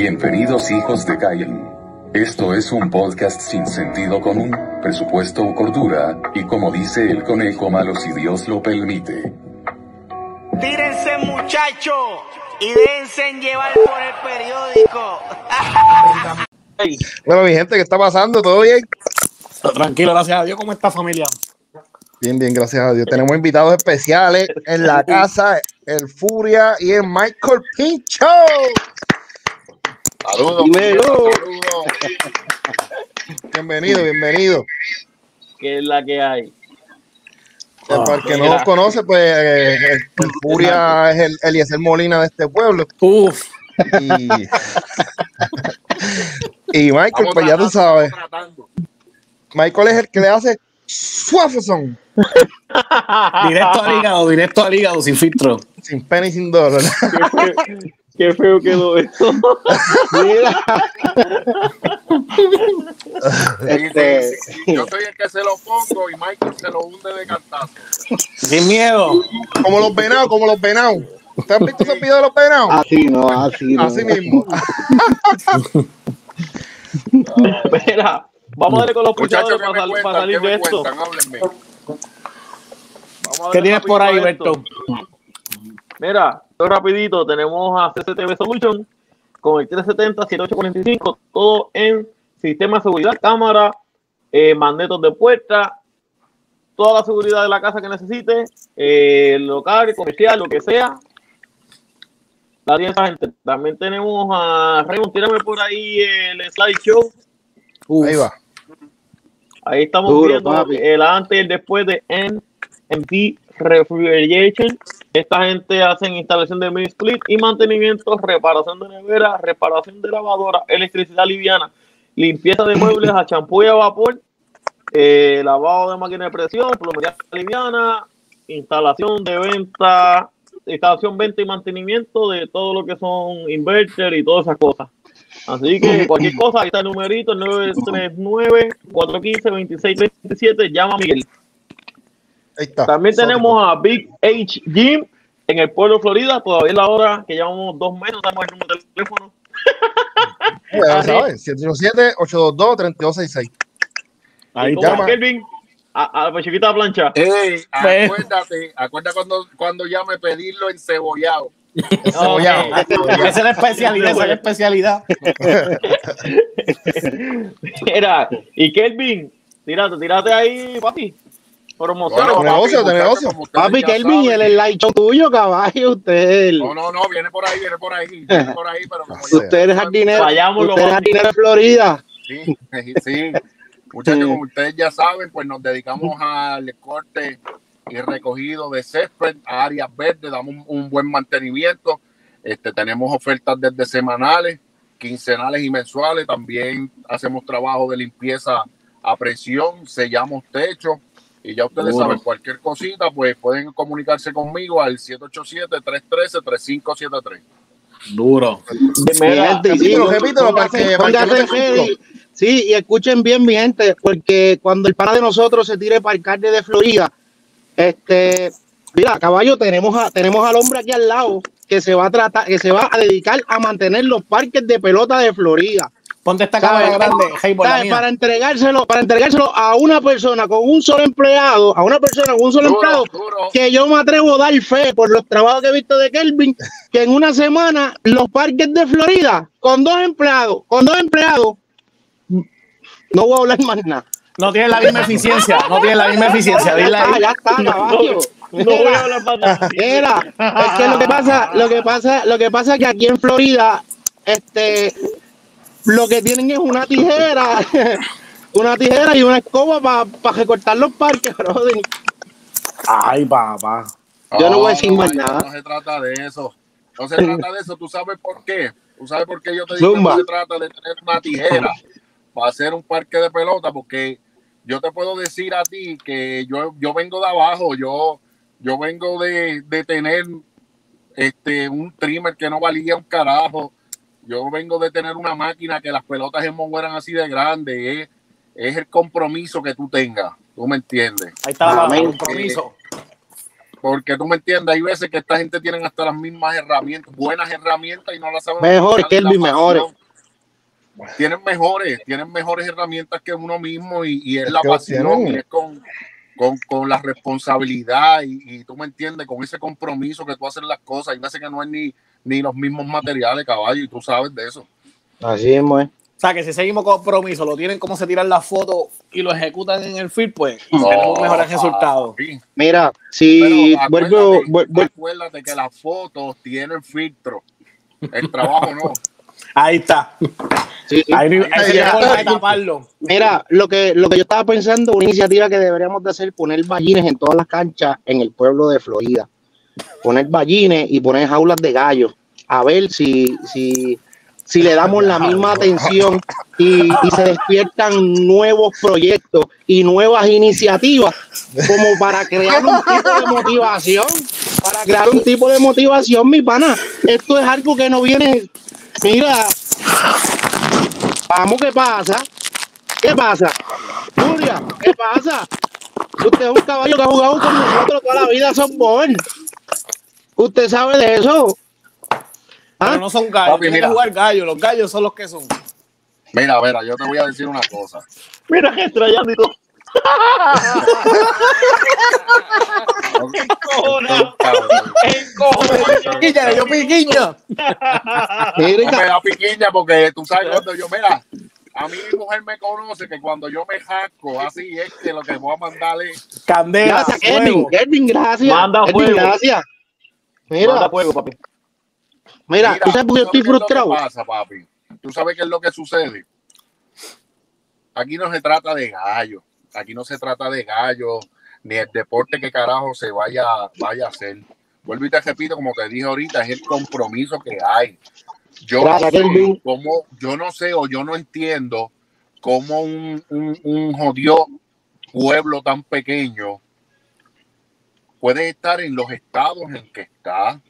Bienvenidos hijos de Cain. Esto es un podcast sin sentido común, presupuesto o cordura, y como dice el conejo malo si Dios lo permite. Tírense muchachos y déjense llevar por el periódico. Bueno, mi gente, ¿qué está pasando? ¿Todo bien? Tranquilo, gracias a Dios. ¿Cómo está familia? Bien, bien, gracias a Dios. Tenemos invitados especiales en la casa, el Furia y el Michael Pincho. Saludos. Dímelo. saludos. Bienvenido, bienvenido. ¿Qué es la que hay? Eh, Para el que no los conoce, pues eh, el, el Furia es el Eliezer Molina de este pueblo. Uf, Y, y Michael, pues ya tú sabes. Michael es el que le hace suafazón, directo al hígado, directo al hígado, sin filtro. sin pena y sin dolor. Qué feo quedó esto. Mira. Este, yo soy el que se lo pongo y Michael se lo hunde de cantazo. Sin miedo. Como los venados, como los venados. ¿Usted ha visto esos videos de los venados? Así no, así no. Así mismo. Espera, vamos a darle con los Muchachos, puchadores ¿qué para, sal- para salir ¿Qué de esto. cuentan? ¿Qué tienes por ahí, Berto? Mira, rapidito, tenemos a CCTV Solution con el 370-7845, todo en sistema de seguridad, cámara, eh, magnetos de puerta, toda la seguridad de la casa que necesite, eh, local, comercial, lo que sea. La gente. También tenemos a Raymond, tírame por ahí el slideshow. Ahí va. Ahí estamos Duro, viendo papi. el antes y el después de NMP Refrigeration. Esta gente hace instalación de mini split y mantenimiento, reparación de nevera, reparación de lavadora, electricidad liviana, limpieza de muebles a champú y a vapor, eh, lavado de máquina de presión, plomería liviana, instalación de venta, instalación, venta y mantenimiento de todo lo que son inverter y todas esas cosas. Así que cualquier cosa, ahí está el numerito, el 939-415-2627, llama a Miguel. Está. También Sótico. tenemos a Big H Gym en el pueblo de Florida, todavía es la hora que llevamos dos meses, damos el número de teléfono. Ya sabes, 717-822-3266. Ahí llama. Kelvin, a, a la chiquita plancha. Ey, Ve. acuérdate, acuérdate cuando, cuando llame pedirlo encebollado. Cebollado. Esa es la especialidad, esa es la especialidad. Mira, y Kelvin, tírate, tírate ahí, papi. Promoción. Bueno, negocio, de negocio. Papi, Kelvin, el light show tuyo, caballo, usted. No, no, no, viene por ahí, viene por ahí, viene por ahahí, pero como Usted es jardinero. Usted es jardinero de Florida. Sí, sí. Muchachos, como ustedes ya saben, pues nos dedicamos al corte y recogido de césped a áreas verdes, damos un, un buen mantenimiento. Este, tenemos ofertas desde semanales, quincenales y mensuales. También hacemos trabajo de limpieza a presión, sellamos techo. Y ya ustedes saben, cualquier cosita, pues pueden comunicarse conmigo al 787-313-3573. Duro. Mi Mira, para que- para. Sí, y escuchen bien, mi gente, porque cuando el pana de nosotros se tire para el alcalde de Florida, este, mira, caballo, tenemos a, tenemos al hombre aquí al lado que se va a tratar, que se va a dedicar a mantener los parques de pelota de Florida. Ponte esta cámara ¿Sabes? grande. Para entregárselo, para entregárselo a una persona con un solo empleado, a una persona con un solo empleado, Duro, que yo me atrevo a dar fe por los trabajos que he visto de Kelvin, que en una semana los parques de Florida, con dos empleados, con dos empleados, no voy a hablar más nada. No tiene la misma eficiencia, no tiene la misma eficiencia. Ya Dile está, ahí. ya está, caballo. No voy a hablar más nada. Era, es que lo que pasa, lo que pasa, lo que pasa es que aquí en Florida, este, lo que tienen es una tijera, una tijera y una escoba para recortar los parques, brother. Ay, papá. Yo no voy a decir más nada. No se trata de eso. No se trata de eso. ¿Tú sabes por qué? ¿Tú sabes por qué yo te digo Zumba. que no se trata de tener una tijera para hacer un parque de pelota? Porque yo te puedo decir a ti que yo, yo vengo de abajo. Yo, yo vengo de, de tener este, un trimmer que no valía un carajo. Yo vengo de tener una máquina que las pelotas en Mongo eran así de grandes. Es, es el compromiso que tú tengas. ¿Tú me entiendes? Ahí está el Amén. compromiso. Porque tú me entiendes, hay veces que esta gente tiene hasta las mismas herramientas, buenas herramientas y no las saben. Mejores, Kelvin, la mejores. Tienen mejores, tienen mejores herramientas que uno mismo y, y es, Es la que pasión, tienen- y es con, con, con la responsabilidad y, y tú me entiendes, con ese compromiso que tú haces las cosas. Hay veces que no es ni, ni los mismos materiales, caballo, y tú sabes de eso. Así es, pues. O sea, que si seguimos compromiso, lo tienen como se tiran las fotos y lo ejecutan en el field, pues No, tenemos mejores resultados. Mira, si vuelvo, acuérdate, acuérdate que las fotos tienen filtro. El trabajo no. Ahí está. sí, sí. Ahí, ahí taparlo. Mira, lo que, lo que yo estaba pensando, una iniciativa que deberíamos de hacer, poner ballines en todas las canchas en el pueblo de Florida. Poner ballines y poner jaulas de gallos. A ver si, si, si le damos la misma atención y, y se despiertan nuevos proyectos y nuevas iniciativas como para crear un tipo de motivación. Para crear un tipo de motivación, mi pana. Esto es algo que no viene. Mira, vamos, ¿qué pasa? ¿Qué pasa? Julia, ¿qué pasa? Usted es un caballo que ha jugado con nosotros toda la vida softball. Usted sabe de eso. Pero ¿Ah? no son gallos. Papi, mira. jugar gallos. Los gallos son los que son. Mira, mira, yo te voy a decir una cosa. Mira que. Cojona. Piquilla, yo piquiña. No me da piquiña porque tú sabes cuando yo, mira, a mí mi mujer me conoce que cuando yo me jasco, así es que lo que voy a mandar es. Candela. gracias, Kevin. fuego. Kevin, gracias. Manda fuego. gracias. Mira, fuego, papi. mira, ¿tú sabes por qué estoy qué es frustrado? pasa, papi? ¿Tú sabes qué es lo que sucede? Aquí no se trata de gallo. Aquí no se trata de gallo, ni el deporte que carajo se vaya, vaya a hacer. Vuelvo y te repito, como te dije ahorita, es el compromiso que hay. Yo no Gracias, sé Kelvin. cómo, yo no sé o yo no entiendo cómo un, un, un jodido pueblo tan pequeño puede estar en los estados en que está.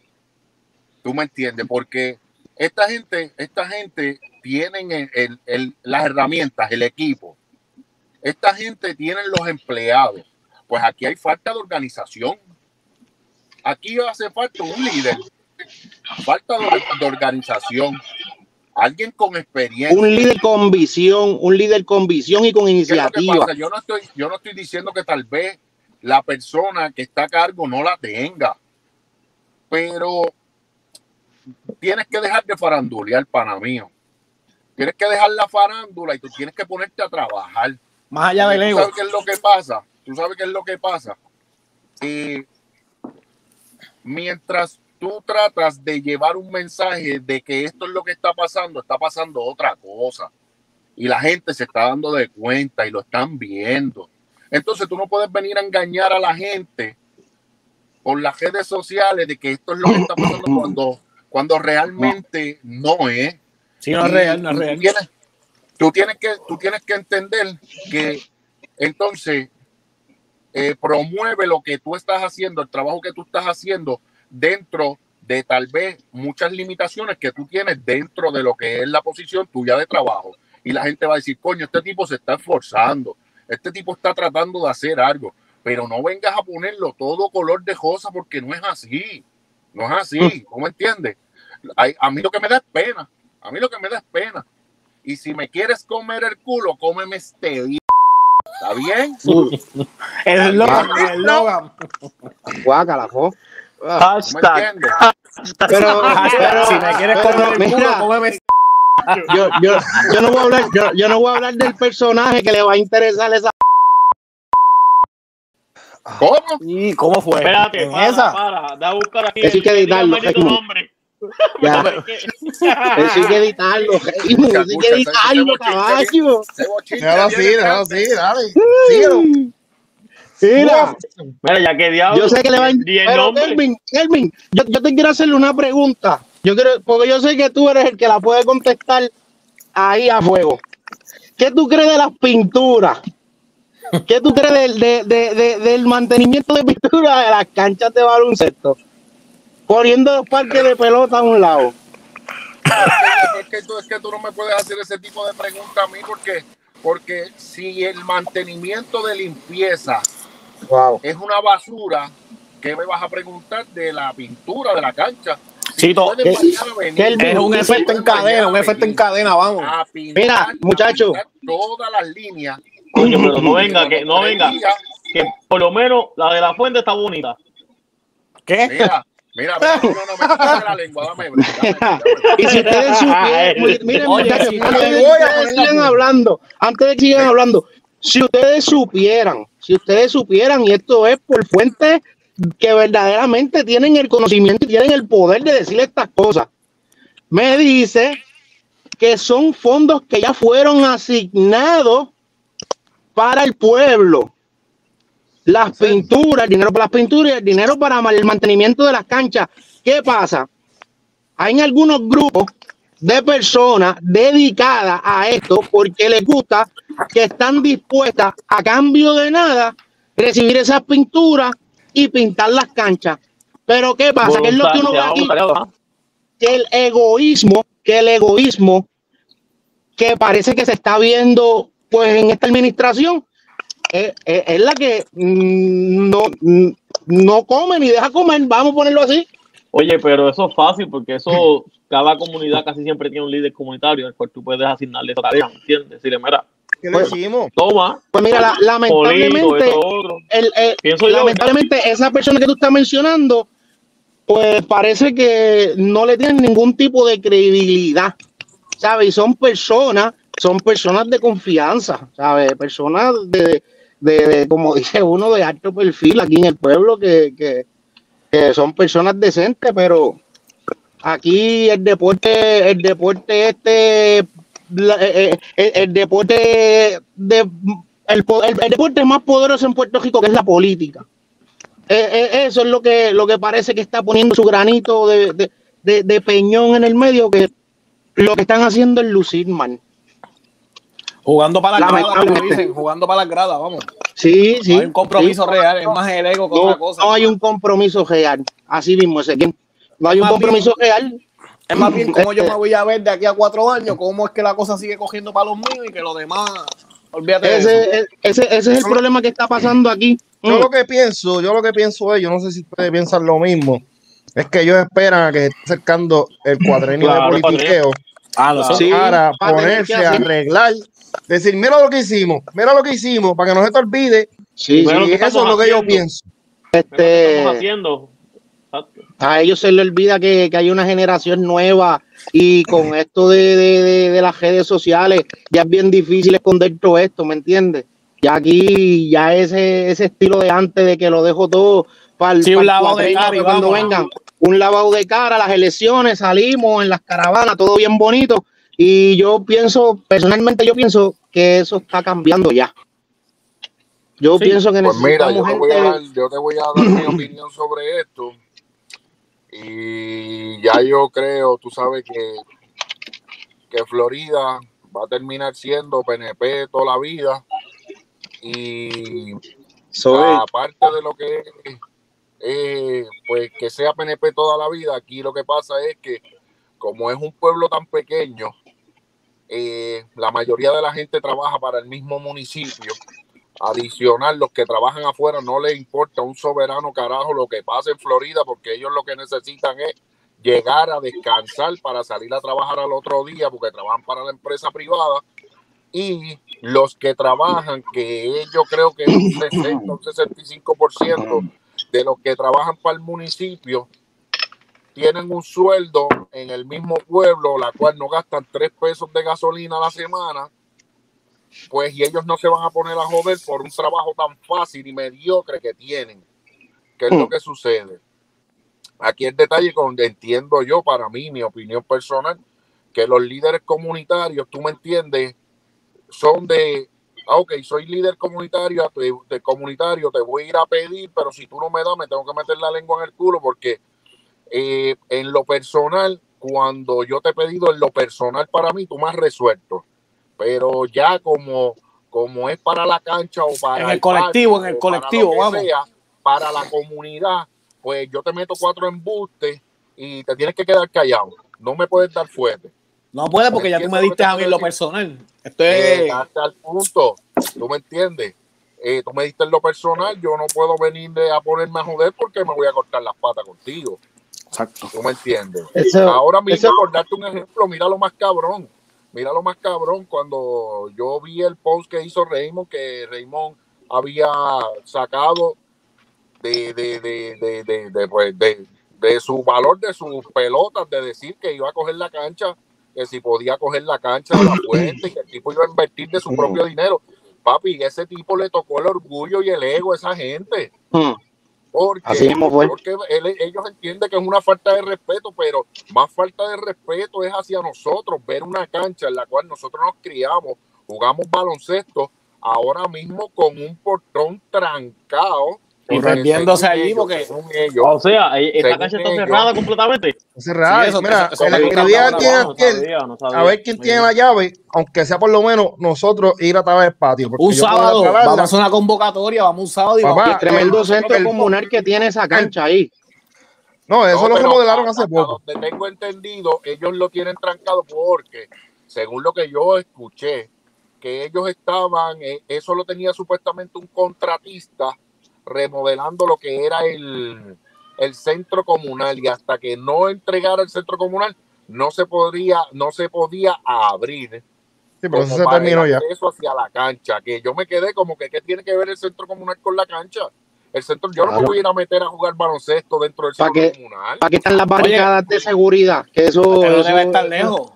¿Tú me entiendes? Porque esta gente, esta gente tienen el- el- el- las herramientas, el equipo. Esta gente tiene los empleados. Pues aquí hay falta de organización. Aquí hace falta un líder. Falta de, de organización. Alguien con experiencia. Un líder con visión, un líder con visión y con ¿Qué es lo que iniciativa. Yo no estoy, yo no estoy diciendo que tal vez la persona que está a cargo no la tenga, pero tienes que dejar de farandulear, pana mío. Tienes que dejar la farándula y tú tienes que ponerte a trabajar. Más allá del ¿Tú ego. sabes qué es lo que pasa? ¿Tú sabes qué es lo que pasa? Eh, mientras tú tratas de llevar un mensaje de que esto es lo que está pasando, está pasando otra cosa. Y la gente se está dando de cuenta y lo están viendo. Entonces tú no puedes venir a engañar a la gente por las redes sociales de que esto es lo que está pasando cuando, cuando realmente no es. Sí, no es real, no es real. Tú tienes, tú tienes que, tú tienes que entender que entonces eh, promueve lo que tú estás haciendo, el trabajo que tú estás haciendo dentro de tal vez muchas limitaciones que tú tienes dentro de lo que es la posición tuya de trabajo. Y la gente va a decir, coño, este tipo se está esforzando, este tipo está tratando de hacer algo, pero no vengas a ponerlo todo color de rosa porque no es así, no es así, ¿cómo entiendes? Ay, A mí lo que me da es pena, a mí lo que me da es pena. Y si me quieres comer el culo, cómeme este día. ¿Está bien? El Logan, el Logan. Guácala, jo. ¿Tú ¿Me Hashtag. entiendes? Pero, pero- si me quieres comer el culo, cómeme. Yo, yo, yo no voy a hablar, yo, yo no voy a hablar del personaje que le va a interesar esa. ¿Cómo? ¿Y cómo fue? Espérate, ¿En para, esa? para. Da a buscar aquí. Eso hay que editarlo. Ya, eso hay que editarlo, eso hay que editarlo, caballo. Déjalo así, déjalo así, dale. Síguelo. Mira, Mira, ya que diablo. yo sé que le va a. Kelvin, Kelvin, yo, yo te quiero hacerle una pregunta. Yo quiero, porque yo sé que tú eres el que la puede contestar ahí a fuego. ¿Qué tú crees de las pinturas? ¿Qué tú crees del, de- de- de- del mantenimiento de pintura de las canchas de baloncesto? Poniendo los parques de pelota a un lado. Es que, tú, es que tú no me puedes hacer ese tipo de preguntas a mí porque, porque si el mantenimiento de limpieza Wow. es una basura, ¿qué me vas a preguntar de la pintura de la cancha? Chito, que- que el- es un Sí, efecto en cadena, un efecto en cadena, vamos. pintar, Mira, a muchacho. pintar todas las líneas. Coño, pero no venga, que no venga. Que por lo menos la de la fuente está bonita. ¿Qué? Mira, mira, no, no, no, me la lengua, dame, dame, dame. Y si ustedes supieran, miren, miren, Oye, muchachos, si antes de que sigan hablando, antes de que sigan hablando, si ustedes supieran, si ustedes supieran, y esto es por fuentes que verdaderamente tienen el conocimiento y tienen el poder de decir estas cosas, me dice que son fondos que ya fueron asignados para el pueblo. Las pinturas, el dinero para las pinturas, y el dinero para el mantenimiento de las canchas. ¿Qué pasa? Hay algunos grupos de personas dedicadas a esto porque les gusta que están dispuestas a cambio de nada recibir esas pinturas y pintar las canchas. Pero ¿qué pasa? ¿Qué es lo que uno ve aquí? Que el egoísmo, que el egoísmo que parece que se está viendo pues en esta administración es, es- es la que mm, no, mm, no come ni deja comer, vamos a ponerlo así. Oye, pero eso es fácil porque eso, cada comunidad casi siempre tiene un líder comunitario al cual tú puedes asignarle esa tarea, ¿entiendes? Decirle, mira, ¿Qué le hicimos? toma, Pues mira, la- lamentablemente, el- el- Pienso yo, lamentablemente esa persona que tú estás mencionando, pues parece que no le tienen ningún tipo de credibilidad, ¿sabes? Y son personas, son personas de confianza, ¿sabes? Personas de, de- de, como dice uno, de alto perfil aquí en el pueblo, que, que- que son personas decentes, pero aquí el deporte, el deporte este, la- eh, eh, el, el deporte de el, el- el deporte más poderoso en Puerto Rico, que es la política. Eh, eso es lo que, lo que parece que está poniendo su granito de, de- de- de peñón en el medio, que lo que están haciendo es lucir mal. Jugando para las gradas, como dicen, jugando para las gradas, vamos. Sí, sí. no hay un compromiso sí. real, es más el ego que No, otra cosa. no hay un compromiso real. Así mismo, Ezequiel. No hay un compromiso real. Es más bien como yo Este- me voy a ver de aquí a cuatro años, cómo es que la cosa sigue cogiendo para los míos y que los demás, olvídate de eso. Ese, ese, ese es el problema que está pasando aquí. Yo Mm. lo que pienso, yo lo que pienso es, yo no sé si ustedes piensan lo mismo, es que ellos esperan a que se esté acercando el cuadrenio Claro, de politiqueo Ah. Sí, para ponerse a arreglar, decir, mira lo que hicimos, mira lo que hicimos, para que no se te olvide, Sí, Bueno, y ¿qué eso es lo que yo pienso. Mira lo que este, estamos haciendo. A ellos se les olvida que, que hay una generación nueva y con esto de, de- de- de las redes sociales ya es bien difícil esconder todo esto, ¿me entiendes? Ya aquí, ya ese, ese estilo de antes de que lo dejo todo para el, Sí, un lavado de cara y cuando vengan. Un lavado de cara, las elecciones, salimos en las caravanas, todo bien bonito. Y yo pienso, personalmente yo pienso que eso está cambiando ya. Yo Sí. pienso que Pues mira, yo necesitamos te, voy a dar, yo te voy a dar mi opinión sobre esto. Y ya yo creo, tú sabes que, que Florida va a terminar siendo PNP toda la vida. Y Soy- aparte de lo que es, eh, pues que sea PNP toda la vida, aquí lo que pasa es que como es un pueblo tan pequeño, eh, la mayoría de la gente trabaja para el mismo municipio. Adicional, los que trabajan afuera no les importa un soberano carajo lo que pase en Florida, porque ellos lo que necesitan es llegar a descansar para salir a trabajar al otro día, porque trabajan para la empresa privada. Y los que trabajan, que yo creo que es un 60 un 65% de los que trabajan para el municipio, tienen un sueldo en el mismo pueblo, la cual no gastan tres pesos de gasolina a la semana, pues y ellos no se van a poner a joder por un trabajo tan fácil y mediocre que tienen. ¿Qué es lo que sucede? Aquí el detalle donde entiendo yo, para mí, mi opinión personal, que los líderes comunitarios, tú me entiendes, son de, ah, ok, soy líder comunitario, te, de comunitario, te voy a ir a pedir, pero si tú no me das, me tengo que meter la lengua en el culo porque eh, en lo personal, cuando yo te he pedido en lo personal para mí, tú me has resuelto. Pero ya como, como es para la cancha o para En el colectivo, parque en el para colectivo, que vamos. sea, para la comunidad, pues yo te meto cuatro embustes y te tienes que quedar callado. No me puedes dar fuerte. No puede porque ya tú me diste a mí en lo personal. Esto es. Llegaste al punto. ¿Tú me entiendes? eh, tú me diste en lo personal, yo no puedo venir de- a ponerme a joder porque me voy a cortar las patas contigo. Exacto. ¿Tú me entiendes? Eso- Ahora mismo, eso- por darte un ejemplo, mira lo más cabrón. Mira lo más cabrón cuando yo vi el post que hizo Raymond, que Raymond había sacado de, de, de, de, de, de, pues, de- de su valor de sus pelotas, de decir que iba a coger la cancha, que si podía coger la cancha de la fuente, que el tipo iba a invertir de su propio dinero. Papi, ese tipo le tocó el orgullo y el ego a esa gente. Porque, Así mismo fue. porque él- ellos entienden que es una falta de respeto, pero más falta de respeto es hacia nosotros, ver una cancha en la cual nosotros nos criamos, jugamos baloncesto, ahora mismo con un portón trancado. Y según allí ellos, porque- según ellos, O sea, esta Según cancha está ellos. cerrada completamente. Es cerrada. Sí, eso- Mira, eso- eso el bueno, no aquel, sabía, no sabía. a ver quién tiene la llave, aunque sea por lo menos nosotros ir a través del patio. Un sábado, vamos a hacer una convocatoria, vamos un sábado y Papá, vamos. Y tremendo el- centro el- comunal que tiene esa cancha ahí. No, eso No, lo remodelaron hace poco. Donde tengo entendido, ellos lo tienen trancado porque, según lo que yo escuché, que ellos estaban, eh, eso lo tenía supuestamente un contratista remodelando lo que era el, el centro comunal y hasta que no entregara el centro comunal no se podría, no se podía abrir Sí, pero eso se terminó ya. hacia la cancha, que yo me quedé como que qué tiene que ver el centro comunal con la cancha. El centro, yo no me voy a ir a meter a jugar baloncesto dentro del ¿Para centro qué? comunal. ¿Para qué están las barricadas de seguridad? Que eso, Pero eso- debe estar lejos.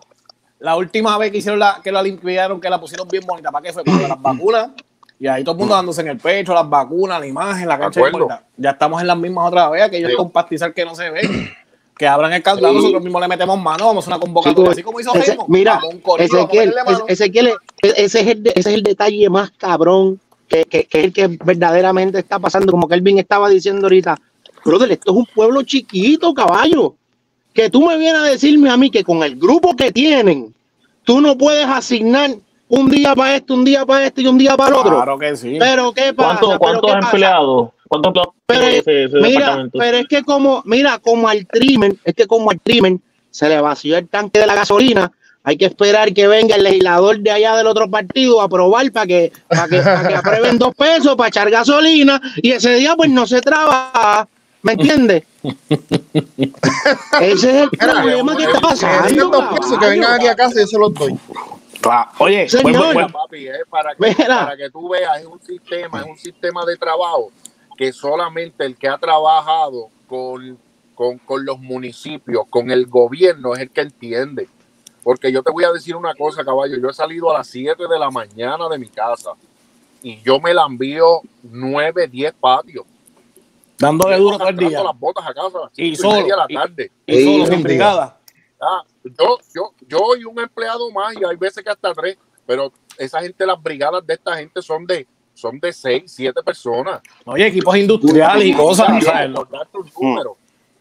La última vez que hicieron la, que la limpiaron, que la pusieron bien bonita, ¿para qué fue? Para las vacunas. Y ahí todo el mundo dándose en el pecho, las vacunas, la imagen, la cancha. Ya estamos en las mismas otra vez, aquellos Sí. con pastizal que no se ven. Que abran el candado, Sí. nosotros mismos le metemos mano, vamos a una convocatoria, Chico, así como hizo ese- mira, Ezequiel, meterle mano. es- Ezequiel, e- ese es el, ese es el detalle más cabrón que, que, que es el que verdaderamente está pasando. Como Kelvin estaba diciendo ahorita, brother, esto es un pueblo chiquito, caballo. Que tú me vienes a decirme a mí que con el grupo que tienen, tú no puedes asignar un día para esto, un día para esto y un día para el otro. Claro que sí. Pero ¿qué pasa? ¿Cuántos, Pero cuántos ¿qué pasa? empleados? ¿Cuántos empleados Pero, tiene ese, ese mira, pero es que como, mira, como al trimen, es que como al trimen se le vació el tanque de la gasolina, hay que esperar que venga el legislador de allá del otro partido a aprobar para que, para que, para que aprueben dos pesos para echar gasolina y ese día pues no se trabaja. ¿Me entiendes? Ese es el problema que está pasando. dos pesos, que vengan aquí a casa y yo se los doy. Claro. Oye, Señor. buen- buen- papi, eh, para, que, para que tú veas, es un sistema, es un sistema de trabajo que solamente el que ha trabajado con, con, con los municipios, con el gobierno, es el que entiende. Porque yo te voy a decir una cosa, caballo, yo he salido a las 7 de la mañana de mi casa y yo me la envío 9, 10 patios. dándole duro todo el día. las botas a casa a las Y y solo, la tarde. Y solo, Sí, sin brigada. Ah, yo, yo, yo y un empleado más, y hay veces que hasta tres, pero esa gente, las brigadas de esta gente son de, son de seis, siete personas. Oye, equipos industriales y cosas. Número.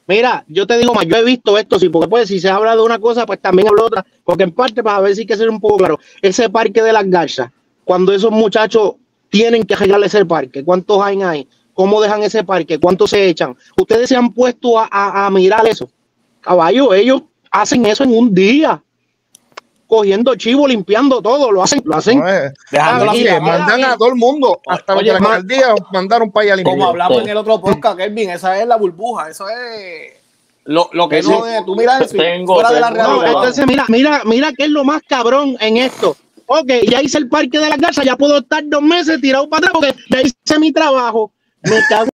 Mira, yo te digo más, yo he visto esto, sí, porque pues si se habla de una cosa, pues también hablo de otra, porque en parte para ver si hay que ser un poco claro, ese parque de las garzas, cuando esos muchachos tienen que arreglar ese parque, ¿cuántos hay ahí? ¿Cómo dejan ese parque? ¿Cuántos se echan? Ustedes se han puesto a, a- a mirar eso. Caballo, ellos hacen eso en un día, cogiendo chivo, limpiando todo, lo hacen, lo hacen. No, eh, Dejando le mandan a todo el mundo, hasta los Oye, de la alcaldía, mandaron para allá limpiar. Como hablamos en el otro podcast, Kelvin, esa es la burbuja, eso es lo, lo que no de tú miras eso y Tengo- fuera de la tengo- No, entonces mira, mira, mira qué es lo más cabrón en esto. Ok, ya hice el parque de la casa, ya puedo estar dos meses tirado para atrás porque ya hice mi trabajo. Me cago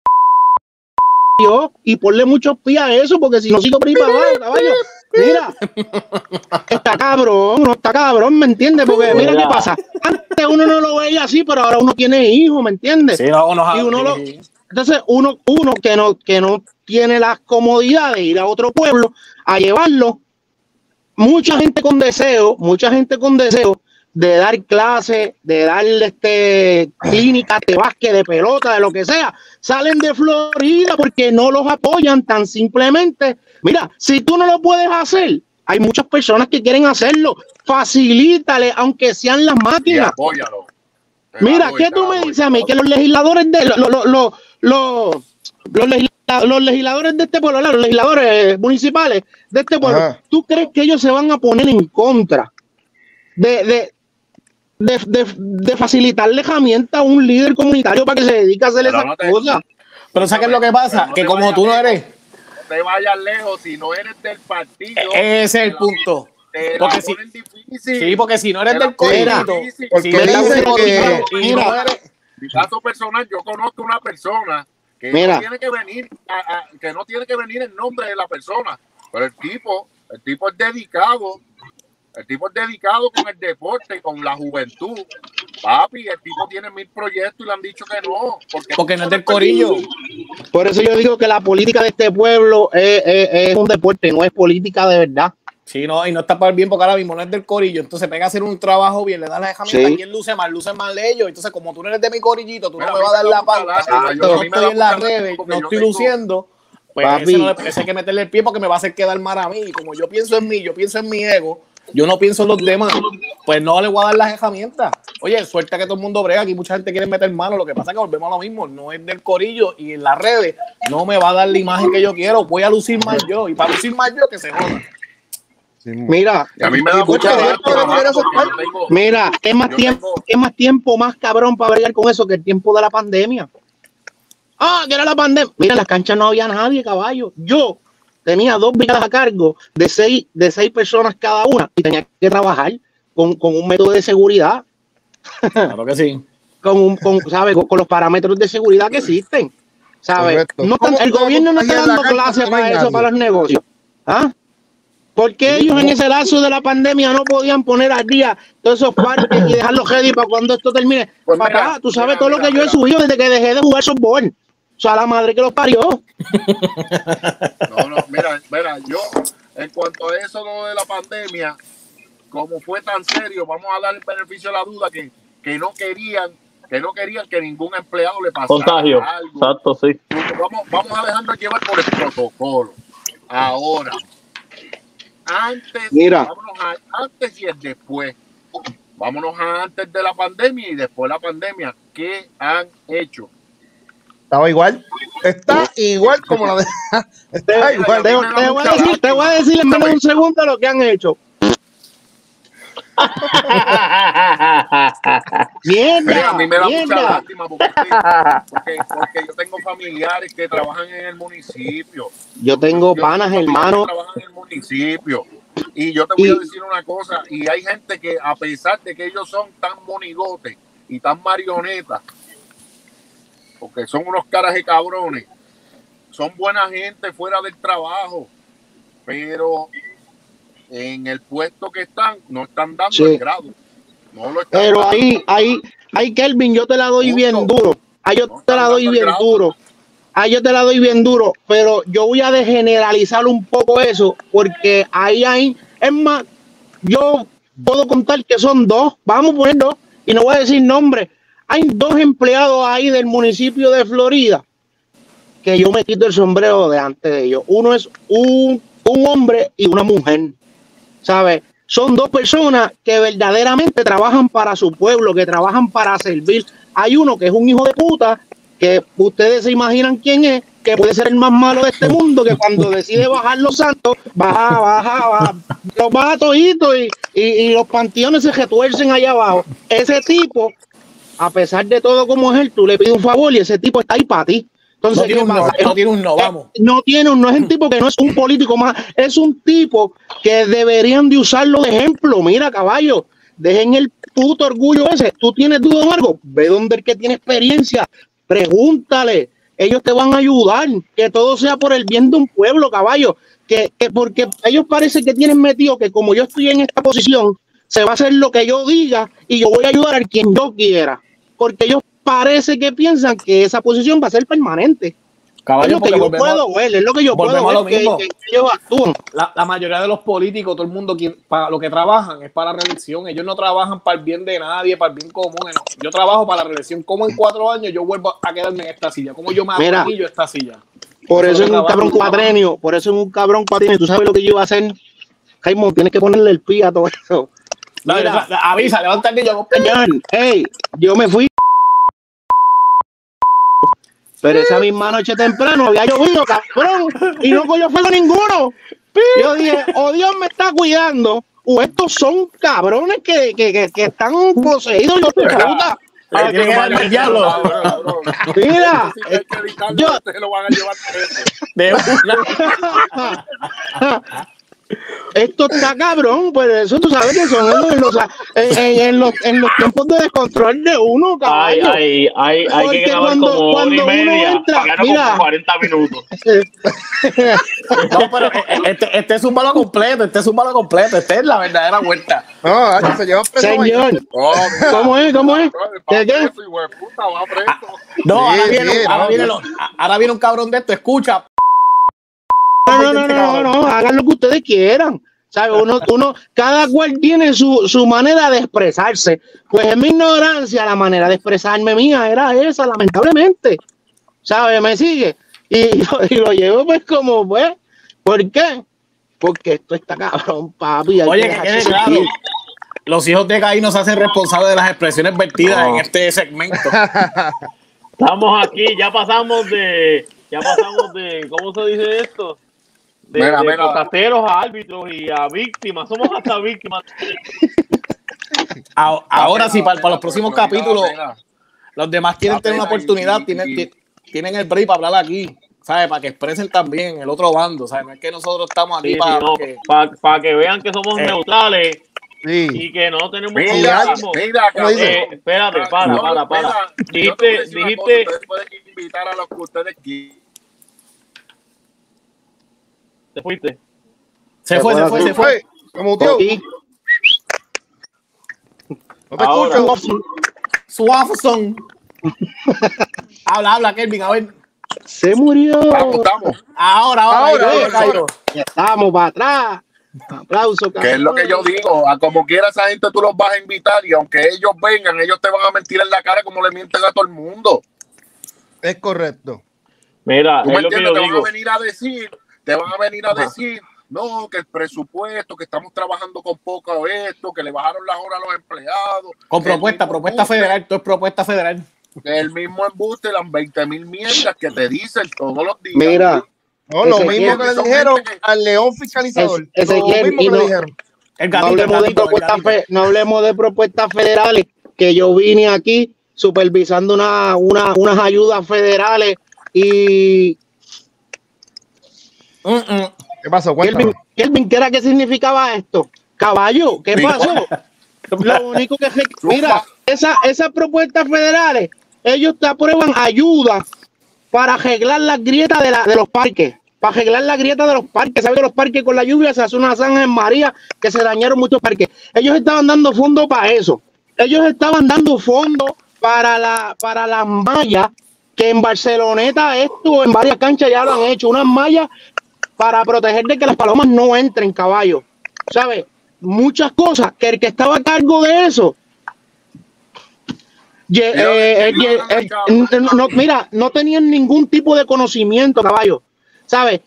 y ponle muchos pies a eso porque si no sigo por ahí para abajo, caballo. Mira, está cabrón, no está cabrón, ¿me entiendes? Porque mira qué pasa. Antes uno no lo veía así, pero ahora uno tiene hijos, ¿me entiendes? Sí, no, no, Y uno lo-. Entonces, uno, uno que no, que no tiene la comodidad de ir a otro pueblo a llevarlo, mucha gente con deseo, mucha gente con deseo de dar clases, de darle este clínicas de básquet, de pelota, de lo que sea, salen de Florida porque no los apoyan tan simplemente. Mira, si tú no lo puedes hacer, hay muchas personas que quieren hacerlo. Facilítale, aunque sean las Y máquinas. apóyalo. Mira, ¿qué tú me dices a mí? Que los legisladores de los, los, los, los, los legisla- los legisladores de este pueblo, los legisladores municipales de este pueblo, Ajá. ¿tú crees que ellos se van a poner en contra de, de de, de, de facilitarle herramientas a un líder comunitario para que se dedique a hacer Pero esas no te- cosas. Pero ¿sabes qué es lo que pasa? no Que como tú no eres, No te vayas lejos si no eres del partido. ese es el punto. Te la Porque si, difícil. sí, porque si no eres del difícil. Porque si no eres que- y no mira, eres- mi caso personal, yo conozco una persona que Mira. no tiene que venir, a- a- que no tiene que venir en nombre de la persona, pero el tipo, el tipo es dedicado, el tipo es dedicado con el deporte, con la juventud. Papi, el tipo tiene mil proyectos y le han dicho que no. Porque, porque no es del corillo. Por eso yo digo que la política de este pueblo es, es- es un deporte, no es política de verdad. Sí, no, y no está para el bien porque ahora mismo no es del corillo. Entonces pega a hacer un trabajo bien, le das las herramientas. Sí. ¿Quién luce más? Luce más de ellos. Entonces, como tú no eres de mi corillito, tú Mira, no me vas a dar la pauta. lástima, yo- no mí me da estoy en las redes, no estoy tengo- luciendo. Pues Papi. ese, no le- ese hay que meterle el pie porque me va a hacer quedar mal a mí. Y como yo pienso en mí, yo pienso en mi ego, yo no pienso en los demás, pues no le voy a dar las herramientas. Oye, suerte que todo el mundo brega, aquí mucha gente quiere meter mano, lo que pasa es que volvemos a lo mismo, no es del corillo y en las redes no me va a dar la imagen que yo quiero, voy a lucir más yo y para lucir más yo que se joda. Mira, a mí me da Y mucha mira, ¿qué más tiempo, qué más tiempo más cabrón para bregar con eso que el tiempo de la pandemia? Ah, que era la pandemia. Mira, en las canchas no había nadie, caballo. Yo tenía dos brigadas a cargo de seis, de seis personas cada una y tenía que trabajar con, con un método de seguridad, Claro que sí. con, un, con, ¿sabe? Con, con los parámetros de seguridad que existen. ¿Cómo- el gobierno no está dando clases para eso, para los negocios. ¿Ah? ¿Por qué ellos en ese lazo de la pandemia no podían poner al día todos esos parques y dejarlos ready para cuando esto termine? Pues Papá, mira, tú sabes mira, todo lo mira, que yo he subido desde que dejé de jugar softball. O sea, la madre que los parió. No, no, mira, mira, yo, en cuanto a eso lo de la pandemia, como fue tan serio, vamos a dar el beneficio de la duda que, que no querían, que no querían que ningún empleado le pasara Contagio. algo. Exacto, sí. Vamos, vamos a dejarnos llevar por el protocolo. Ahora, antes, Mira. vámonos a- antes y el después. Vámonos a antes de la pandemia y después de la pandemia. ¿Qué han hecho? Estaba igual. Está igual como la de. Está igual. Te, te voy a decir, te voy a decir en menos de un segundo lo que han hecho. Mira, Mierda, a mí me da mucha mierda. lástima porque, porque, porque yo tengo familiares que trabajan en el municipio. Yo tengo Yo panas, tengo familiares hermano. que trabajan en el municipio. Y yo te voy Y- a decir una cosa, y hay gente que a pesar de que ellos son tan monigotes y tan marionetas, porque son unos caras de cabrones, son buena gente fuera del trabajo, pero en el puesto que están no están dando Sí. el grado. No lo están Pero dando. ahí, ahí, ahí, Kelvin, yo te la doy bien duro. Ahí yo No te la doy bien grado. duro. Ahí yo te la doy bien duro. Pero yo voy a degeneralizar un poco eso, porque ahí hay, es más, yo puedo contar que son dos, vamos a poner dos, y no voy a decir nombre. Hay dos empleados ahí del municipio de Florida que yo me quito el sombrero delante de ellos. Uno es un, un hombre y una mujer. ¿sabes? Son dos personas que verdaderamente trabajan para su pueblo, que trabajan para servir. Hay uno que es un hijo de puta, que ustedes se imaginan quién es, que puede ser el más malo de este mundo, que cuando decide bajar los santos, baja, baja, baja, los baja toditos y, y, y los panteones se retuercen allá abajo. Ese tipo, a pesar de todo como es él, tú le pides un favor y ese tipo está ahí para ti. Entonces, No tiene ¿qué un no, tiene un no, vamos. no tiene, un- no es un tipo que no es un político más, es un tipo que deberían de usarlo de ejemplo. Mira, caballo, dejen el puto orgullo ese. Tú tienes duda en algo, ve donde el que tiene experiencia, pregúntale. Ellos te van a ayudar, que todo sea por el bien de un pueblo, caballo. Que, que porque ellos parece que tienen metido que como yo estoy en esta posición, se va a hacer lo que yo diga y yo voy a ayudar a quien yo quiera. Porque ellos parece que piensan que esa posición va a ser permanente. es Caballo, lo que yo volvemos, puedo ver, es lo que yo puedo ver que, mismo. que ellos actúan. la, la mayoría de los políticos, todo el mundo, quien, para lo que trabajan es para la reelección. Ellos no trabajan para el bien de nadie, para el bien común. no. Yo trabajo para la reelección. Como en cuatro años yo vuelvo a quedarme en esta silla. Como yo me yo esta silla. Por Eso eso es es un cabrón cuatrenio, por eso es un cabrón cuatrenio. Tú sabes lo que yo iba a hacer, Jaime, tienes que ponerle el pie a todo eso. Mira. la- avisa, levanta el niño. Señor, hey, yo me fui. Pero esa misma noche temprano había llovido, cabrón, y no cogió fuego ninguno. Yo dije, o Dios me está cuidando, o estos son cabrones que, que, que, que están poseídos de puta. Que que. Mira, que yo- se lo van a llevar. De una. Esto está cabrón, pues eso tú sabes que son en los, en, en- en los, en los tiempos de descontrol de uno, Ay, caballo. ay, ay, hay Porque que grabar cuando- como hora y cuando uno media entra, mira. como 40 minutos. No, pero eh, este, este es un malo completo, este es un malo completo, esta es la verdadera vuelta. No, Hacho, se lleva preso Señor, Oh. ¿cómo es? ¿Cómo es? Cabrón, ¿Qué, qué? preso. No, ahora, viene, ahora, viene ahora viene un cabrón de esto, escucha. No, no, no, no, no, hagan lo que ustedes quieran. ¿Sabe? Uno, uno, cada cual tiene su, su manera de expresarse. Pues en mi ignorancia, la manera de expresarme mía era esa, lamentablemente. ¿Sabe? ¿Me sigue? Y, y lo llevo pues como, pues, ¿por qué? Porque esto está cabrón, papi. Oye, que quede claro. Los hijos de Caín no se hacen responsables de las expresiones vertidas en este segmento. Estamos aquí, ya pasamos de, ya pasamos de, ¿cómo se dice esto? De, Mira, de mira. a árbitros y a víctimas. Somos hasta víctimas. A- Ahora sí, para, para los próximos Mira, capítulos, mira. los demás quieren tener una oportunidad, y- tienen, y- ti- tienen el break para hablar aquí, ¿sabes? Para que expresen también el otro bando, ¿sabes? No es que nosotros estamos aquí Sí, para... no, que- para que vean que somos Eh. neutrales Sí. y que no tenemos Mira, mira. Eh, espérate, para, No, para, para. mira, yo te voy a Dijiste, una cosa, dijiste, Ustedes pueden invitar a los que ustedes quieran. Te fuiste. Se fue, se fue, se fue. Se muteó. Y- No te Ahora. escucho. Habla, habla, Kelvin, a ver. Se murió. Estamos, estamos. Ahora, ahora, Ahora, ahí, ahora, estamos para atrás. Aplauso, Que es lo que yo digo, a como quiera esa gente tú los vas a invitar y aunque ellos vengan, ellos te van a mentir en la cara como le mienten a todo el mundo. Es correcto. Mira, ¿Tú me es que entiendes? yo Te van a venir a decir, te van a venir a decir, no, que el presupuesto, que estamos trabajando con poco esto, que le bajaron las horas a los empleados. Con propuesta, propuesta embuste, federal, esto es propuesta federal. el mismo embuste, las 20 mil mierdas que te dicen todos los días. Mira, No, lo mismo que le dijeron que- al león fiscalizador. Es- Lo mismo que le no- dijeron. El no gatito, el hablemos, de gatito, propuestas fe- no hablemos de propuestas federales, que yo vine aquí supervisando una, una, unas ayudas federales y ¿Qué pasó? Kelvin. Kelvin, ¿qué era que significaba esto? Caballo, ¿qué pasó? Lo único que mira, esa, esas propuestas federales, ellos te aprueban ayuda para arreglar las grietas de, la, de los parques, para arreglar las grietas de los parques. ¿Sabes que los parques con la lluvia se hace una zanja en María que se dañaron muchos parques? Ellos estaban dando fondos para eso. Ellos estaban dando fondos para la para las mallas que en Barceloneta esto en varias canchas ya lo han hecho, unas mallas para proteger de que las palomas no entren, caballo. ¿Sabes? Muchas cosas que el que estaba a cargo de eso. Mira, eh, eh, eh, no, mira, no tenían ningún tipo de conocimiento, caballo. ¿Sabes?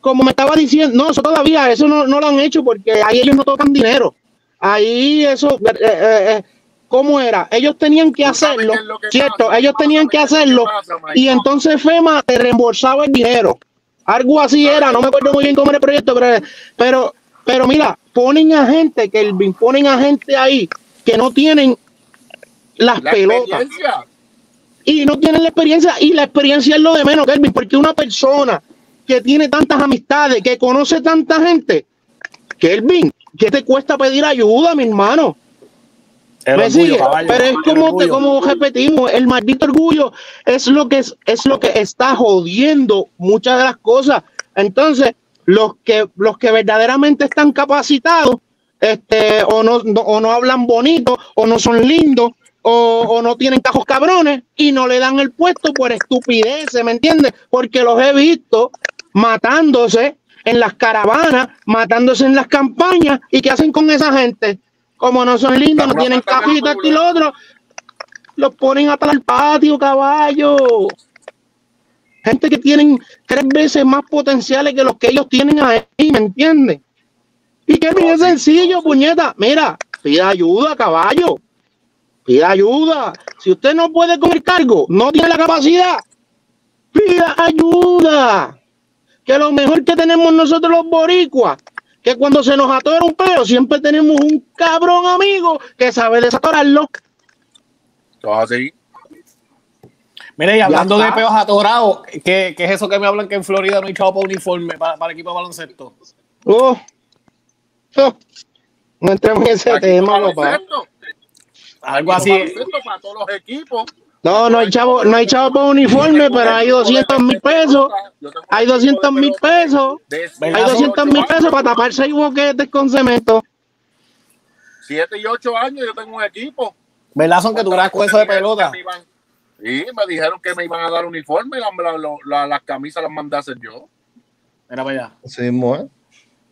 Como me estaba diciendo, no, eso todavía, eso no, no lo han hecho porque ahí ellos no tocan dinero. Ahí eso, eh, ¿cómo era? Ellos tenían que hacerlo, que ¿cierto? pasa, ellos tenían que hacerlo pasa, y entonces FEMA te reembolsaba el dinero. Algo así era, no me acuerdo muy bien cómo era el proyecto, pero, pero, pero mira, ponen a gente, que ponen a gente ahí que no tienen las La pelotas y no tienen la experiencia y la experiencia es lo de menos, Kelvin, porque una persona que tiene tantas amistades, que conoce tanta gente, Kelvin, ¿qué te cuesta pedir ayuda, mi hermano? El ¿Me orgullo, sigue? caballo, Pero es como, te, como repetimos, el maldito orgullo es lo que es, es lo que está jodiendo muchas de las cosas. Entonces, los que los que verdaderamente están capacitados, este, o no, no- o no hablan bonito, o no son lindos, o, o no tienen cajos cabrones, y no le dan el puesto por estupideces, ¿me entiendes? Porque los he visto matándose en las caravanas, matándose en las campañas, y ¿qué hacen con esa gente? Como no son lindos, no tienen cajitas culo. y lo otro, los ponen hasta el patio, caballo. Gente que tienen tres veces más potenciales que los que ellos tienen ahí, ¿me entiendes? Y que bien sencillo, puñeta. Mira, pida ayuda, caballo. Pida ayuda. Si usted no puede con el cargo, no tiene la capacidad, pida ayuda. Que lo mejor que tenemos nosotros los boricuas, que cuando se nos atora un peo, siempre tenemos un cabrón amigo que sabe desatorarlo. Todo así. Mire, y hablando de peos atorados, ¿qué, ¿qué es eso que me hablan que en Florida no hay chavo para uniforme para, para el equipo de baloncesto? Oh. Oh. No entremos en ese tema, papá. Algo así. para todos los equipos. No, no hay chavo, no hay chavo para uniforme, pero hay 200 mil pesos. Hay equipo de 200 mil pesos. Hay Hay siete, 200 ocho mil pesos para tapar seis boquetes con cemento. 7 y 8 años yo tengo un equipo. ¿Verdad son que tú con eso de pelota? Sí, me dijeron que me iban a dar uniforme y la- la- la- las camisas las mandé a hacer yo. Mira para allá. Así mismo, ¿eh?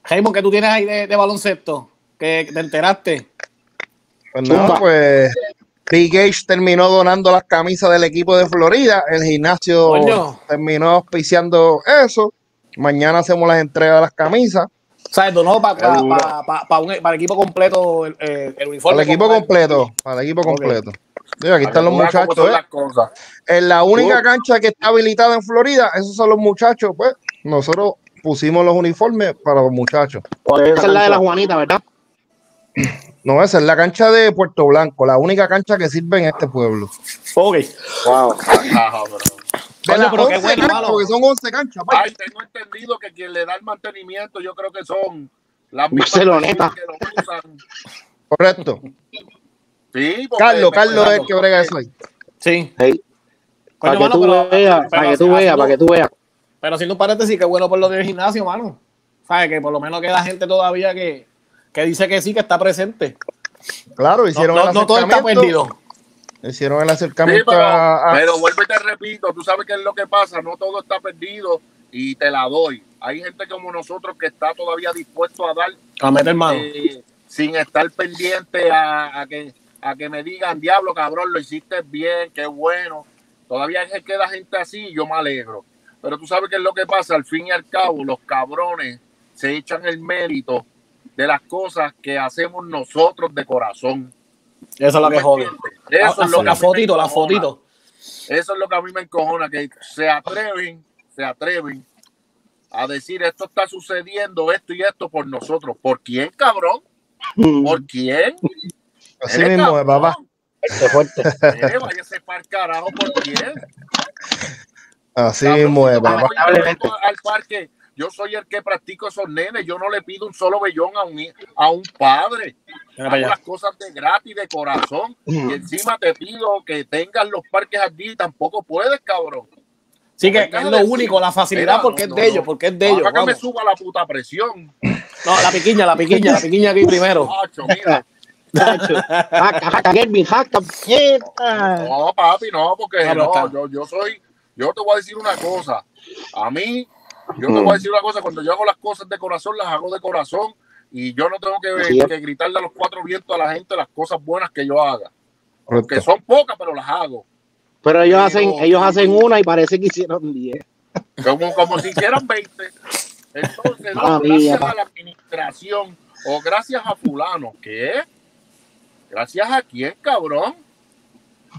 Raymond, ¿qué tú tienes ahí de, de baloncesto? ¿Que te enteraste? Pues nada, Zumba. pues Big Gage terminó donando las camisas del equipo de Florida. El gimnasio terminó auspiciando eso. Mañana hacemos las entregas de las camisas. ¿Sabes? Donó para Qué duro. el equipo completo el, el uniforme. Para el equipo completo. Para el equipo completo. Mira, aquí Para están los muchachos. ¿eh? En la única Uh. cancha que está habilitada en Florida, esos son los muchachos. Pues nosotros pusimos los uniformes para los muchachos. Esa es la de la Juanita, ¿verdad? No, esa es la cancha de Puerto Blanco, la única cancha que sirve en este pueblo. Ok. Wow. De Coño, las pero qué 11 bueno, canchas, porque son 11 canchas. pues. Ay, tengo entendido que quien le da el mantenimiento, yo creo que son las Barceloneta. personas que lo usan. Correcto. Sí, Carlos, Carlos es el que brega eso ahí. Sí. Hey, para que mano, tú pero- veas, pero para que tú veas, para que tú veas. Pero haciendo un paréntesis, que bueno por lo del gimnasio, mano. ¿Sabes? Que por lo menos queda gente todavía que, que dice que sí, que está presente. Claro, No, hicieron no, el no todo está perdido. Hicieron el Sí, acercamiento pero, a, a- pero vuelvo y te repito, tú sabes qué es lo que pasa, no todo está perdido y te la doy. Hay gente como nosotros que está todavía dispuesto a dar A meter mano. eh, sin estar pendiente a, a que a que me digan, diablo, cabrón, lo hiciste bien, qué bueno. Todavía se queda gente así y yo me alegro. Pero tú sabes qué es lo que pasa, al fin y al cabo, los cabrones se echan el mérito de las cosas que hacemos nosotros de corazón. Eso es lo ¿Tú que jode. Eso es lo que la fotito, la fotito. Eso es lo que a mí me encojona, que se atreven, se atreven a decir esto está sucediendo, esto y esto por nosotros. ¿Por quién, cabrón? ¿Por quién? así Eres mismo, cabrón. papá. Qué fuerte. Eh, váyase para el carajo, ¿por quién? Así Cabrón, mismo, eh, papá. al parque, yo soy el que practico esos nenes, yo no le pido un solo bellón a un, a un padre. Para Hago las cosas de gratis, de corazón, y encima te pido que tengas los parques allí y tampoco puedes, cabrón. Sí, que, es lo único, la facilidad Mira, porque no, es de no, ellos, no. porque es de ellos. Que me vamos. suba la puta presión. No, la piquiña, la piquiña, la piquiña aquí primero. Macho, mira. No, papi, no, porque no, yo, yo soy, yo te voy a decir una cosa. A mí, yo te voy a decir una cosa, cuando yo hago las cosas de corazón, las hago de corazón y yo no tengo que, Sí. que gritarle a los cuatro vientos a la gente las cosas buenas que yo haga. Que Correcto. son pocas, pero las hago. Pero ellos hacen, ellos hacen una y parece que hicieron 10. Como, como si hicieran 20. Entonces, no, gracias a la administración o gracias a fulano, ¿qué? Gracias a quién, cabrón.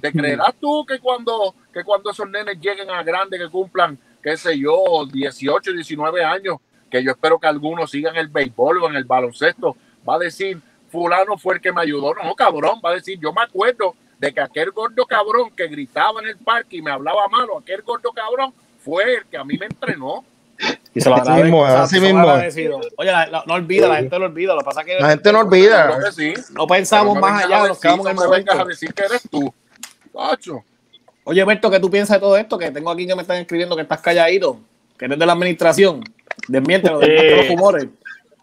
¿Te creerás tú que cuando, que cuando esos nenes lleguen a grande, que cumplan, qué sé yo, 18, 19 años, que yo espero que algunos sigan el béisbol o en el baloncesto, va a decir, fulano fue el que me ayudó. No, cabrón, va a decir, yo me acuerdo de que aquel gordo cabrón que gritaba en el parque y me hablaba malo, aquel gordo cabrón fue el que a mí me entrenó. Y se lo Así mismo, o sea, así mismo. Oye, la- la- no olvida, la gente lo olvida. Lo que pasa es que La gente no olvida. No pensamos no más allá, nos quedamos en el no me vengas a decir que eres tú. Tacho. Oye, Berto, ¿qué tú piensas de todo esto? Que tengo aquí que me están escribiendo que estás calladito, que eres de la administración. Desmiéntelo, desmiente Eh. los rumores.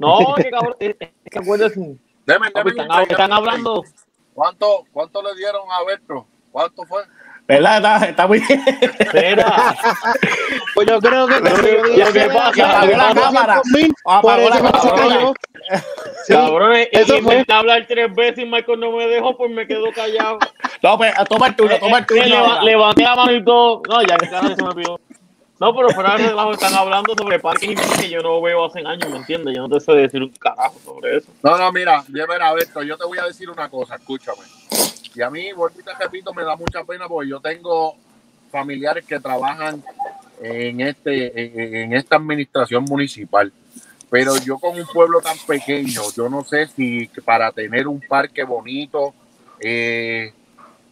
No, que cabrón, es es que Deme, deme están, hablando. ¿Cuánto, ¿Cuánto le dieron a Berto? ¿Cuánto fue? ¿Verdad? Está, está muy bien. Espera, Pues yo creo que Lo que pasa, apagó la cámara. Apagó por la cámara. cabrones, eso intenté hablar tres veces y Michael no me dejó, pues me quedo callado. No, pues, toma el turno, toma el turno. levanté la mano y todo. No, ya que carajo se me pidió. No, pero fuera de relajo están hablando sobre parques y que yo no veo hace años, ¿me entiendes? Yo no te sé decir un carajo sobre eso. No, no, mira, ya verá, Berto, yo te voy a decir una cosa, escúchame. Y a mí, vuelvo y te repito, me da mucha pena porque yo tengo familiares que trabajan en, este, en, esta administración municipal. Pero yo con un pueblo tan pequeño, yo no sé si para tener un parque bonito, eh,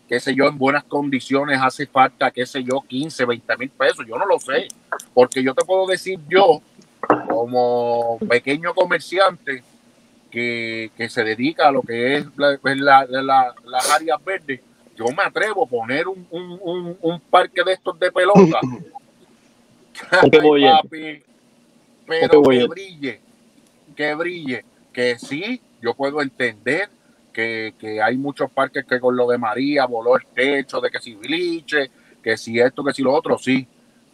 qué sé yo, en buenas condiciones hace falta, qué sé yo, 15, 20 mil pesos. Yo no lo sé. Porque yo te puedo decir yo, como pequeño comerciante, que, que se dedica a lo que es la- pues, la- la- las áreas verdes, yo me atrevo a poner un, un- un- un parque de estos de pelota. Ay, papi, pero que brille, que brille, que sí, yo puedo entender que, que hay muchos parques que con lo de María voló el techo, de que si biliche, que si esto, que si lo otro, sí,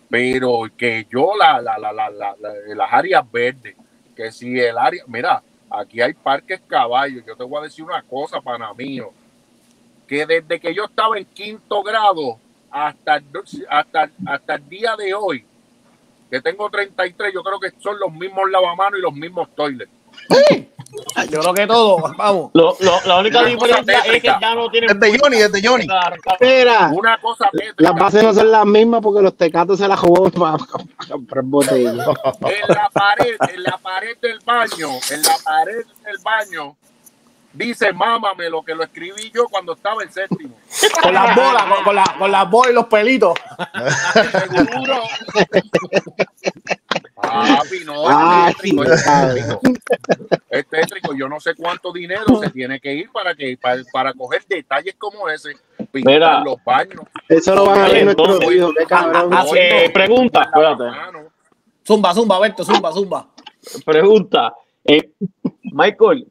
pero que yo la, la, la, la, la- la- las áreas verdes, que si el área, mira, aquí hay parques caballos, yo te voy a decir una cosa, pana mío, que desde que yo estaba en quinto grado hasta, hasta, hasta el día de hoy, que tengo 33, yo creo que son los mismos lavamanos y los mismos toilets. Yo creo que todo, vamos. Lo- lo- la única Una diferencia es que ya no tienen. Es de Johnny, es de Johnny. Mira, Una cosa tétrica. las bases no son las mismas porque los tecatos se las jugó para comprar botellas. en la pared, en la pared del baño, en la pared del baño, dice mámame lo que lo escribí yo cuando estaba en séptimo. Con las bolas, con, con la- con las bolas y los pelitos. Seguro. Papi, no, Ay, es tétrico, es tétrico. Es tétrico. Yo no sé cuánto dinero se tiene que ir para que para, para coger detalles como ese, pintar Mira. los baños. Eso lo van a ver nuestros hijos, qué cabrón. ah, sí. Eh, pregunta, espérate. Zumba, zumba, Berto, zumba, zumba. Pregunta. Eh, Michael,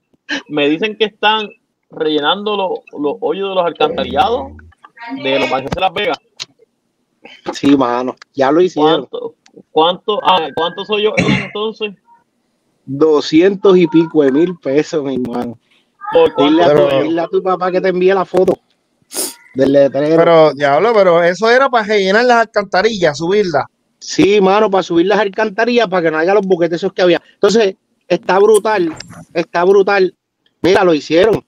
me dicen que están rellenando los, los hoyos de los alcantarillados de los parques de Las Vegas. Sí, mano, ya lo hicieron. ¿Cuánto, cuánto, ah, ¿Cuántos hoyos eran entonces? Doscientos y pico de mil pesos, mi hermano. ¿Por Dile a, tu, Pero- dile a tu papá que te envíe la foto del letrero. Pero, diablo, pero eso era para rellenar las alcantarillas, subirlas. Sí, mano, para subir las alcantarillas, para que no haya los boquetes esos que había. Entonces, está brutal, está brutal. Mira, lo hicieron.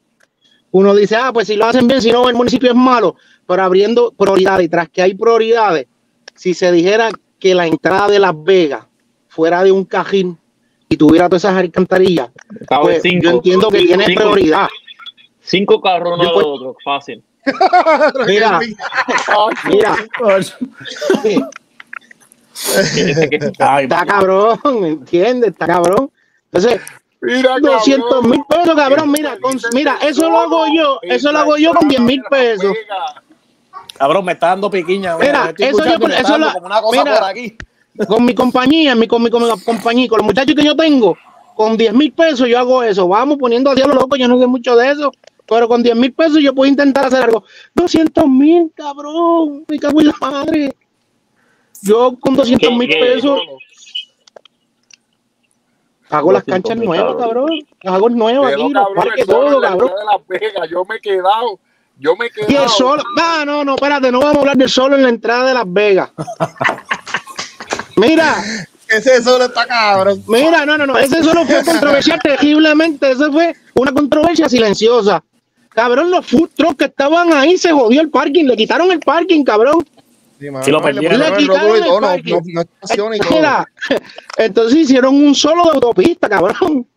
Uno dice, ah, pues si lo hacen bien, si no, el municipio es malo, pero abriendo prioridades. Y tras que hay prioridades, si se dijera que la entrada de Las Vegas fuera de un cajín y tuviera todas esas alcantarillas, pues, cinco. yo entiendo que tiene Cinco. prioridad. Cinco carros uno pues- otro, fácil. Mira, mira, está cabrón, ¿me entiendes? Está cabrón. Entonces, Mira, 200 cabrón. mil pesos, cabrón. Mira, con- mira, eso lo hago yo, eso lo hago yo con 10 mil pesos. Cabrón, me está dando piquiña. Mira, eso yo- eso dando la- como una cosa mira. por aquí. Con mi compañía, mi, con mi, con mi compañía, con los muchachos que yo tengo, con 10 mil pesos yo hago eso. Vamos poniendo así a lo loco, yo no sé mucho de eso, pero con 10 mil pesos yo puedo intentar hacer algo. 200 mil, cabrón, me cago en la madre. Yo con 200 mil pesos hago las 200 canchas nuevas, cabrón. Las hago nuevas aquí, los parques, todo, cabrón. Yo me he quedado, yo me he Y el quedado. sol, ah, no, no, espérate, no vamos a hablar del sol en la entrada de Las Vegas. Mira, Ese solo está cabrón. mira, no, no, no, ese solo fue controversial terriblemente, ese fue una controversia silenciosa. Cabrón, los food trucks que estaban ahí se jodió el parking, le quitaron el parking, cabrón. Sí, Sí, lo perdieron. Le quitaron el parking. no, no y. Mira, entonces hicieron un solo de autopista, cabrón.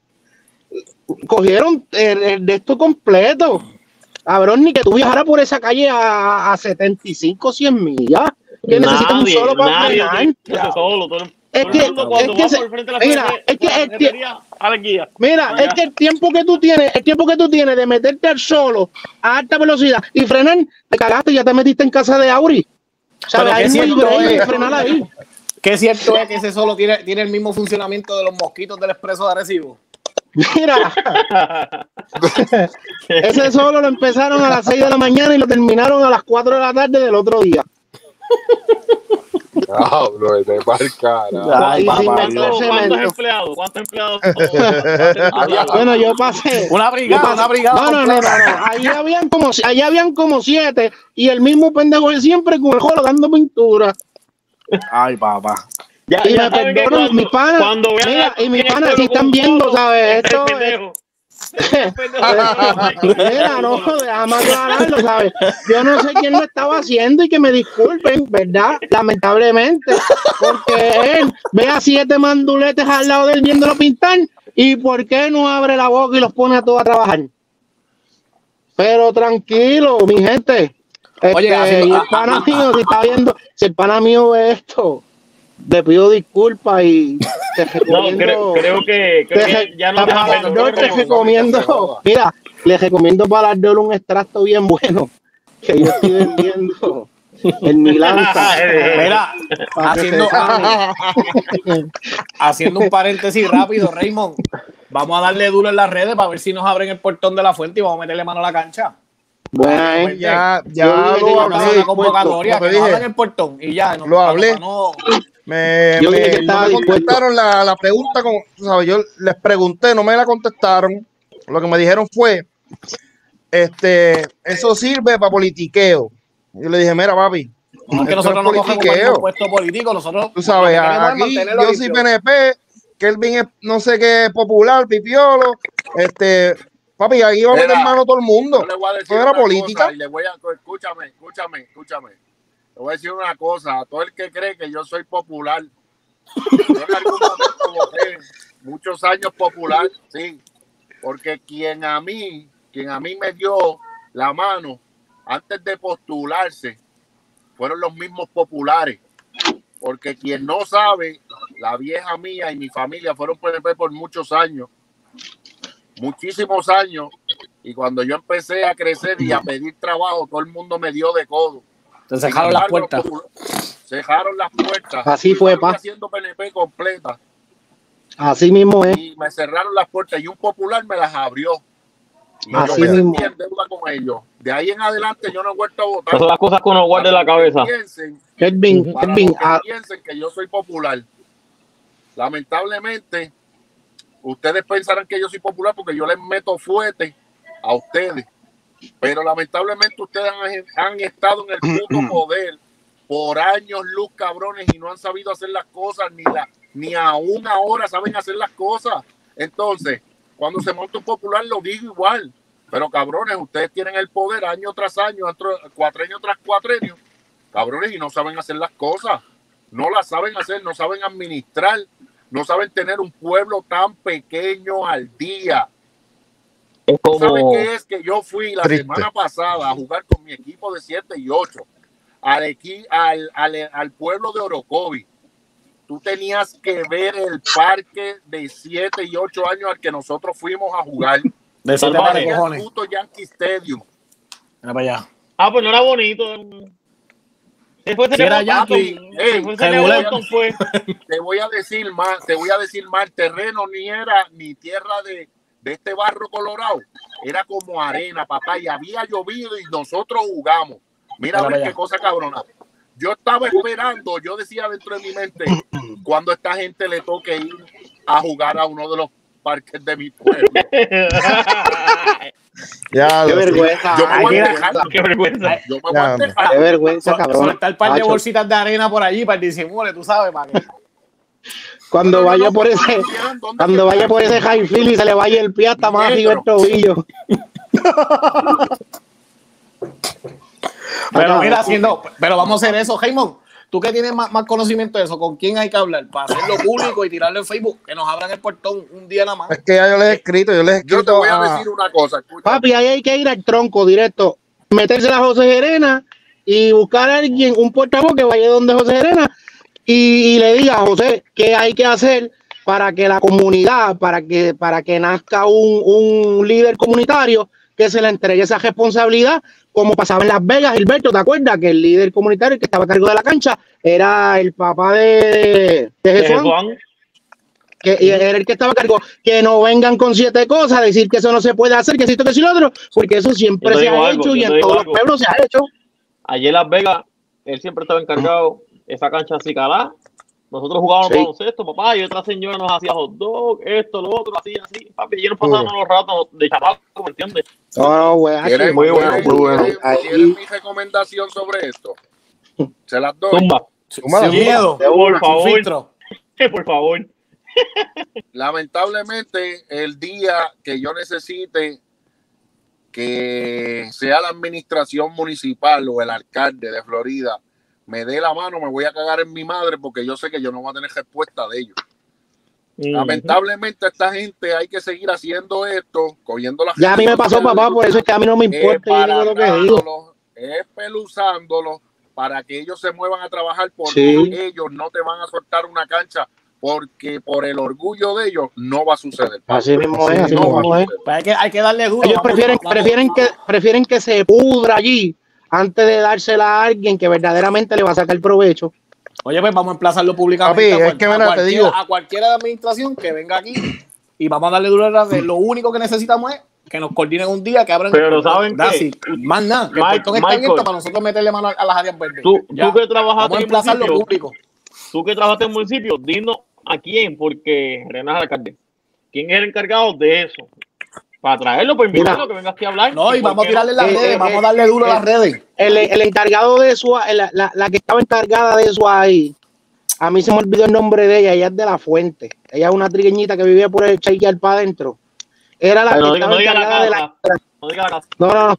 Cogieron el, el de esto completo. Cabrón, ni que tú viajaras por esa calle a, a 75, 100 millas. Que necesitas un solo para nadie solo. Todo, el- Es que- es que va se- por el frente de la mira, es que. Mira, es que el tiempo que tú tienes, el tiempo que tú tienes de meterte al solo a alta velocidad y frenar, te cagaste, ya te metiste en casa de Auri. ¿Sabes? Hay que muy es. frenar ahí. Que cierto es que ese solo tiene, tiene el mismo funcionamiento de los mosquitos del expreso de Arecibo. Mira, ese solo lo empezaron a las 6 de la mañana y lo terminaron a las 4 de la tarde del otro día. Diablo, es de marcar. Ay, Y papá, sin Dios. meter ¿Cuántos, empleados? ¿Cuántos empleados? Bueno, yo pasé. Una brigada, una brigada. No, no, no, no. Allí habían como, allá habían como siete y el mismo pendejo de siempre con el jolo dando pintura. Ay, papá. Ya, Y ya me perdonan, cuando- mi pana. Cuando vean Mira, a y mi pana, si están viendo, solo, ¿sabes? este Esto es- pendejo. Mira, no, déjame aclararlo, ¿sabes? Yo no sé quién lo estaba haciendo y que me disculpen, ¿verdad? Lamentablemente, porque él ve a siete manduletes al lado de él viéndolo pintar y ¿por qué no abre la boca y los pone a todos a trabajar? Pero tranquilo, mi gente. Oye, Este, y el pana mío, si está viendo, si el pana mío ve esto, le pido disculpas y te No, recomiendo. creo, creo que, te creo re- que ya no para dos te recomiendo, mira, les recomiendo para las dos un extracto bien bueno que yo estoy vendiendo en mi lanza. Mira, haciendo, haciendo un paréntesis rápido, Raymond. Vamos a darle duro en las redes para ver si nos abren el portón de la fuente y vamos a meterle mano a la cancha. Buena, ¿eh? Ya, ya dije lo hablé. una convocatoria, te que nos abran el portón y ya. no- Lo hablé. no- Me, Yo me- dije que no me contestaron la, la pregunta, como, tú sabes, yo les pregunté, no me la contestaron. Lo que me dijeron fue, este, eso sirve para politiqueo. Yo le dije, mira, papi, No es que nosotros no cogemos puesto político, nosotros Tú sabes, aquí yo soy. PNP, Kelvin es no sé qué popular, pipiolo. Este, papi, aquí va a meter mano todo el mundo. Eso era política. cosa y le voy a, escúchame, escúchame, escúchame. Le voy a decir una cosa, a todo el que cree que yo soy popular, yo en muchos años popular, sí, porque quien a mí, quien a mí me dio la mano antes de postularse, fueron los mismos populares. Porque quien no sabe, la vieja mía y mi familia fueron PNP por muchos años, muchísimos años, y cuando yo empecé a crecer y a pedir trabajo, todo el mundo me dio de codo. Sin cerraron las puertas. Cejaron las puertas. Así Y fue, pa. haciendo PNP completa Así mismo es. y me cerraron las puertas y un popular me las abrió. Y Así yo me mismo. en deuda con ellos. De ahí en adelante yo no he vuelto a votar. Esas son las cosas que uno guarda en la cabeza. Piensen, para los que ah, piensen que yo soy popular. Lamentablemente, ustedes pensarán que yo soy popular porque yo les meto fuerte a ustedes. Pero lamentablemente ustedes han, han estado en el puto poder por años luz cabrones y no han sabido hacer las cosas ni la ni a una hora saben hacer las cosas. Entonces, cuando se monta un popular lo digo igual. Pero cabrones, ustedes tienen el poder año tras año, otro- cuatrenio tras cuatrenio, cabrones, y no saben hacer las cosas. No las saben hacer, no saben administrar, no saben tener un pueblo tan pequeño al día. Es ¿Saben como. qué es? Que yo fui la Triste. semana pasada a jugar con mi equipo de 7 y 8 al, equi- al, al, al pueblo de Orocovi. Tú tenías que ver el parque de 7 y 8 años al que nosotros fuimos a jugar. De Era el puto Yankee Stadium. Mira para allá. Ah, pues no era bonito. Después Si era Yankee, Después. Te voy a decir más, te voy a decir más, el terreno ni era ni tierra de, de este barro colorado, era como arena, papá, y había llovido y nosotros jugamos. Mira, a ver qué cosa cabrona. Yo estaba esperando, yo decía dentro de mi mente, cuando esta gente le toque ir a jugar a uno de los parques de mi pueblo. Ya, qué vergüenza. Yo me voy qué a vergüenza. dejar, Qué vergüenza. yo me voy Ya, a hombre. dejar. Qué vergüenza, Sol- cabrón. Soltar un par de bolsitas de arena por allí para el disimule, tú sabes, que. Cuando vaya no, por ¿dónde ese, cuando vaya por ese high field y se le vaya el pie hasta más arriba el tobillo. Pero mira, haciendo. Pero vamos a hacer eso, Jaimon. Tú que tienes más, más conocimiento de eso, ¿con quién hay que hablar? Para hacerlo público y tirarlo en Facebook, que nos abran el portón un día nada más. Es que ya yo les he escrito, yo les he Yo te escrito voy a a- decir una cosa. escucha. Papi, ahí hay que ir al tronco directo, meterse a José Gerena y buscar a alguien, un portavoz que vaya donde José Gerena y, y le diga a José qué hay que hacer para que la comunidad, para que, para que nazca un, un líder comunitario que se le entregue esa responsabilidad, como pasaba en Las Vegas, Gilberto, ¿te acuerdas? Que el líder comunitario que estaba a cargo de la cancha era el papá de, de De Jesús, Juan. que y era el que estaba a cargo, que no vengan con siete cosas, a decir que eso no se puede hacer, que esto, que y lo otro, porque eso siempre se ha algo, hecho y en todos los pueblos se ha hecho. Ayer en Las Vegas, él siempre estaba encargado. Esa cancha así calá. Nosotros jugábamos Sí. baloncesto, papá, y otra señora nos hacía hot dog, esto, lo otro, así, así. Papi, ayer nos pasábamos los ratos de chapaco, ¿me entiendes? No, no, güey, ¿Quieren, así, muy bueno, muy bueno. mi recomendación sobre esto? Se las doy. Tumba. Tumba, Sin miedo, Por favor. filtro. Por favor. lamentablemente, el día que yo necesite que sea la administración municipal o el alcalde de Florida me dé la mano, me voy a cagar en mi madre porque yo sé que yo no voy a tener respuesta de ellos. Lamentablemente esta gente hay que seguir haciendo esto, cogiendo las Ya a mí me pasó, papá, por eso es que a mí no me importa yo digo lo que digo. espeluzándolos para que ellos se muevan a trabajar porque Sí. ellos no te van a soltar una cancha porque por el orgullo de ellos no va a suceder. Así mismo es, así No va mismo a es. suceder. Pues hay, que, hay que darle duro. Ellos prefieren, prefieren, que, prefieren que se pudra allí antes de dársela a alguien que verdaderamente le va a sacar provecho. Oye, pues vamos a emplazarlo públicamente. Papi, a es que mira, a te cualquiera- digo. A cualquiera de administración que venga aquí y vamos a darle duro a. Lo único que necesitamos es que nos coordinen un día, que abran. Pero ¿saben That's qué? it. Más nada. Que el Mike- está Michael. abierto para nosotros meterle mano a, a las áreas verdes. Tú, tú que trabajaste Vamos a en emplazarlo municipio, público. tú que trabajaste en municipio, dinos a quién, porque Renan es alcalde. ¿Quién es el encargado de eso? Para traerlo, pues invitarlo, que venga aquí a hablar. No, y vamos a tirarle las Eh, redes, eh, vamos a eh, darle duro a las redes. El, el encargado de eso, la, la, la que estaba encargada de eso ahí, a mí se me olvidó el nombre de ella, ella es de la fuente. Ella es una trigueñita que vivía por el Chayquear para adentro. Era la Pero que no diga, estaba no diga la encargada de la. No. No, no, no.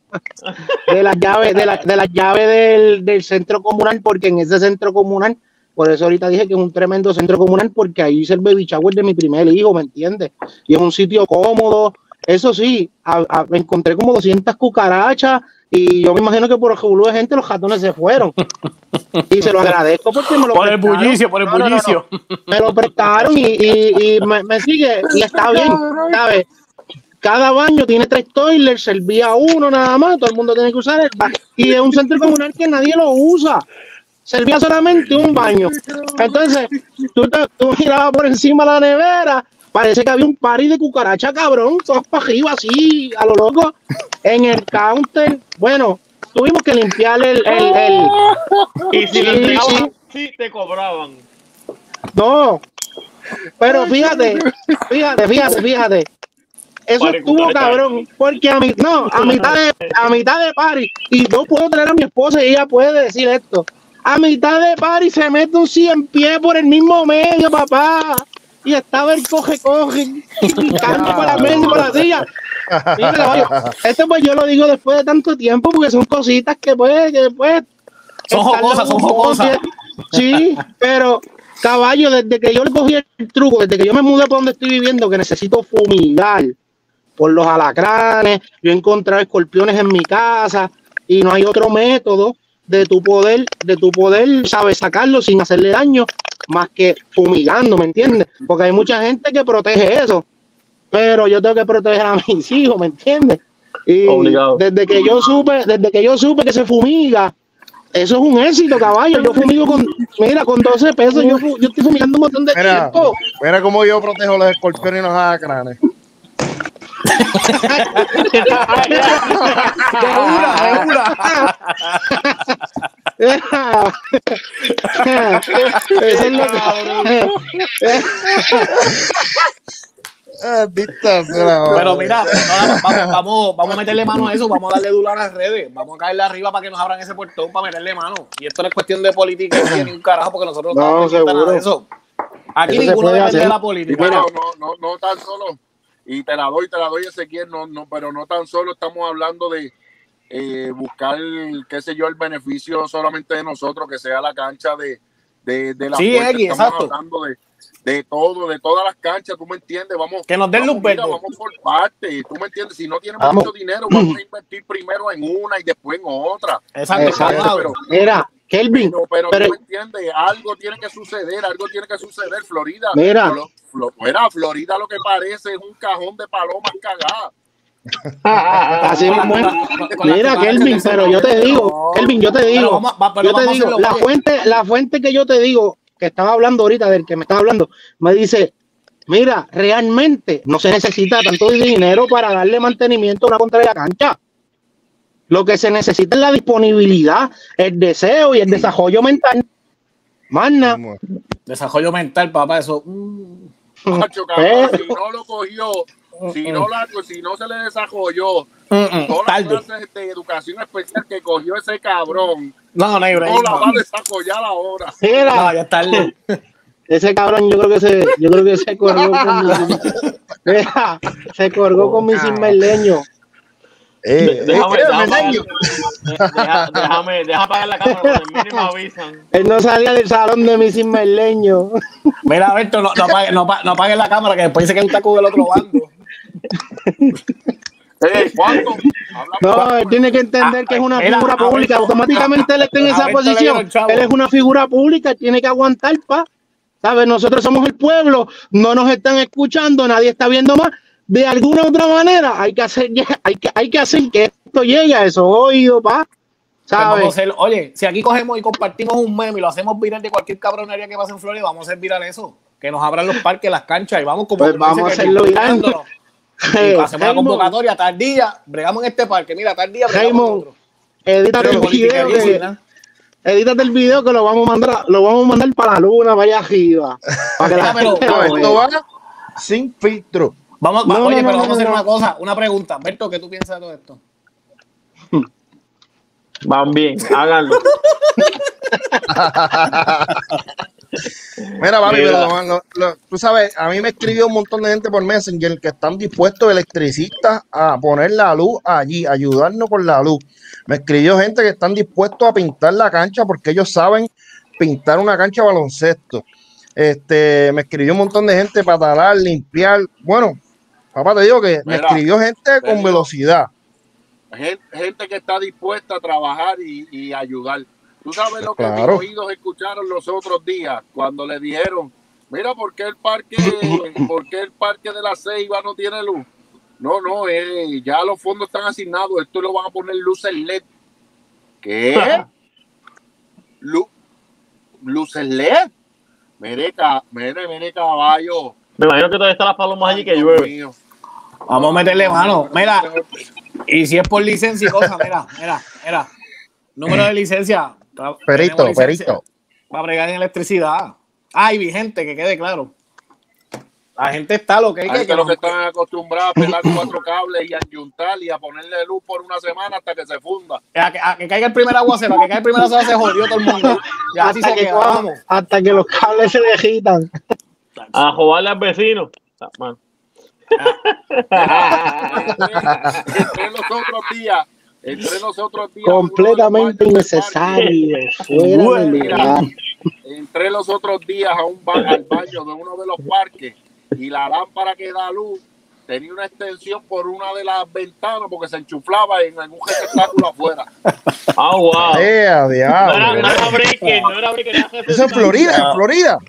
De las llaves, de, la, de las llaves del, del centro comunal, porque en ese centro comunal, por eso ahorita dije que es un tremendo centro comunal, porque ahí hice el baby shower de mi primer hijo, ¿me entiendes? Y es un sitio cómodo. Eso sí, a- a- encontré como 200 cucarachas y yo me imagino que por el jubulú de gente los ratones se fueron. Y se lo agradezco porque me lo Por el bullicio, por el No, no, no, no. bullicio. Me lo prestaron y, y, y me, me sigue y está bien, ¿sabes? Cada baño tiene tres toilers, servía uno nada más, todo el mundo tiene que usar el baño. Y es un centro comunal que nadie lo usa. Servía solamente un baño. Entonces, tú, te- tú mirabas por encima de la nevera, parece que había un party de cucaracha, cabrón, todas para arriba, así, a lo loco. En el counter, bueno, tuvimos que limpiar el, el, el- Y si Sí, lo entregaban sí. te cobraban. No, pero fíjate, fíjate, fíjate, fíjate. Eso Pare, estuvo cabrón, porque a mi, no, a mitad de, a mitad de party, y no puedo traer a mi esposa y ella puede decir esto. A mitad de party se mete un 100 pie por el mismo medio, papá. Y estaba el coge, coge, y picando para la mesa y para la silla. Mira, esto pues yo lo digo después de tanto tiempo, porque son cositas que pues, que pues. Son jocosas, son jocosas. Sí, pero caballo, desde que yo le cogí el truco, desde que yo me mudé por donde estoy viviendo, que necesito fumigar por los alacranes, yo he encontrado escorpiones en mi casa y no hay otro método de tu poder, de tu poder, sabes, sacarlo sin hacerle daño más que fumigando, ¿me entiendes? Porque hay mucha gente que protege eso, pero yo tengo que proteger a mis hijos, ¿me entiendes? Y Obligado. desde que yo supe, desde que yo supe que se fumiga, eso es un éxito, caballo. Yo fumigo con, mira, con 12 pesos, yo, yo estoy fumigando un montón de Mira, tiempo. mira cómo yo protejo los escorpiones y los alacranes. De una, de una. Eso es lo que- Ah, Pero mira, no, vamos, vamos, vamos a meterle mano a eso, vamos a darle duro a las redes, vamos a caerle arriba para que nos abran ese portón para meterle mano. Y esto no es cuestión de política ni un carajo, porque nosotros No, estamos pendientes seguro. nada de eso. Aquí Eso se ninguno puede depende de hacer. la política. Bueno, no, no, no tan solo, y te la doy, te la doy Ezequiel, no, no, pero no tan solo estamos hablando de eh, buscar, qué sé yo, el beneficio solamente de nosotros, que sea la cancha de, de, de la Sí. Egui, estamos exacto. hablando de, de todo, de todas las canchas, tú me entiendes, vamos. Que nos den vamos, luz mira, verde. Vamos por parte, tú me entiendes, si no tenemos Vamos. mucho dinero, vamos a invertir primero en una y después en otra. Exacto, Exacto. Pero, Mira, Kelvin, pero, pero, pero- tú me entiendes, algo tiene que suceder, algo tiene que suceder, Florida. Mira. Flo- mira, Florida lo que parece es un cajón de palomas cagadas. así mismo Mira, Kelvin, pero yo te digo. Kelvin, yo te Pero digo, vamos yo te digo, la fuente, la fuente que yo te digo, que estaba hablando ahorita, del que me estaba hablando, me dice, mira, realmente no se necesita tanto dinero para darle mantenimiento a una contra de la cancha. Lo que se necesita es la disponibilidad, el deseo y el desarrollo mental. Mana, Desarrollo mental, papá, eso. mm. Macho, Eh. cabrón, si no lo cogió, si no, la, si no se le desarrolló Mm, mm, todas las clases de educación especial que cogió ese cabrón, No, no hay no la va a desarrollar ahora. mira, No, ya tarde. ese cabrón, yo creo que se, yo creo que se colgó con mi, Mira, se colgó con mi. Eh, Déjame, eh, déjame, apagar la cámara, mí me avisan. Él no salía del salón de mi cimerleño. Mira, Berto, no, no, apague, no, no apagues la cámara, que después dice que él está con el otro bando. Eh, No, él tiene que entender que es una Mira, figura ver, pública. Automáticamente él está en esa ver, posición. Él es una figura pública, tiene que aguantar, pa. ¿Sabes? Nosotros somos el pueblo, no nos están escuchando, nadie está viendo más. De alguna u otra manera, hay que hacer, hay que, hay que hacer que esto llegue a esos oídos, pa. Pues vamos a ¿Sabes? hacer- oye, si aquí cogemos y compartimos un meme y lo hacemos viral de cualquier cabronería que pase en Florida, vamos a hacer viral eso. Que nos abran los parques, las canchas y vamos como Pues vamos a hacerlo viral. hacemos la convocatoria, tal día, bregamos en este parque. Mira, tal día, bregamos edítate el video que, ¿no? edítate el video que lo vamos a mandar, lo vamos a mandar para la luna, vaya arriba. Para que la gente lo sin filtro. Vamos, No, va- oye, no, pero no, vamos a hacer no, una cosa, una pregunta. Berto, ¿qué tú piensas de todo esto? Van bien, háganlo. Mira, papi, Mira. pero lo- lo- lo- tú sabes, a mí me escribió un montón de gente por Messenger que están dispuestos electricistas a poner la luz allí, ayudarnos con la luz. Me escribió gente que están dispuestos a pintar la cancha porque ellos saben pintar una cancha de baloncesto. Este, me escribió un montón de gente para talar, limpiar. Bueno, papá, te digo que me escribió gente con digo- velocidad. Gen- gente que está dispuesta a trabajar y, y ayudar. Tú sabes lo que mis oídos escucharon los otros días cuando le dijeron, mira, ¿por qué el parque, por qué el parque de la Ceiba no tiene luz? No, no, eh, ya los fondos están asignados, esto lo van a poner luces LED. ¿Qué? Lu- luces LED. Mire, ca- mire, mire, caballo. Me imagino que todavía están las palomas allí que Dios llueve. mío. Vamos a meterle mano. Mira, y si es por licencia y cosas, mira, mira, mira. Número de licencia. Perito, licencia perito. Para bregar en electricidad. Ay, vigente, que quede claro. La gente está lo que hay Hay que, que que los que están acostumbrados a pelar cuatro cables y a enyuntar y a ponerle luz por una semana hasta que se funda. a que, a que caiga el primer aguacero, a que caiga el primer aguacero se jodió todo el mundo. Ya así hasta, se que, queda, vamos. hasta que los cables se dejitan. A joderle al vecino. Man. Entre los otros días, entre los otros días, Completamente innecesario. Fuera entré los otros días a un ba- al baño de uno de los parques y la lámpara que da luz tenía una extensión por una de las ventanas porque se enchuflaba en algún receptáculo afuera. Ah, wow. Eh, a No diablo. era, no era breaking, no era breaking. Eso en Florida, en Florida.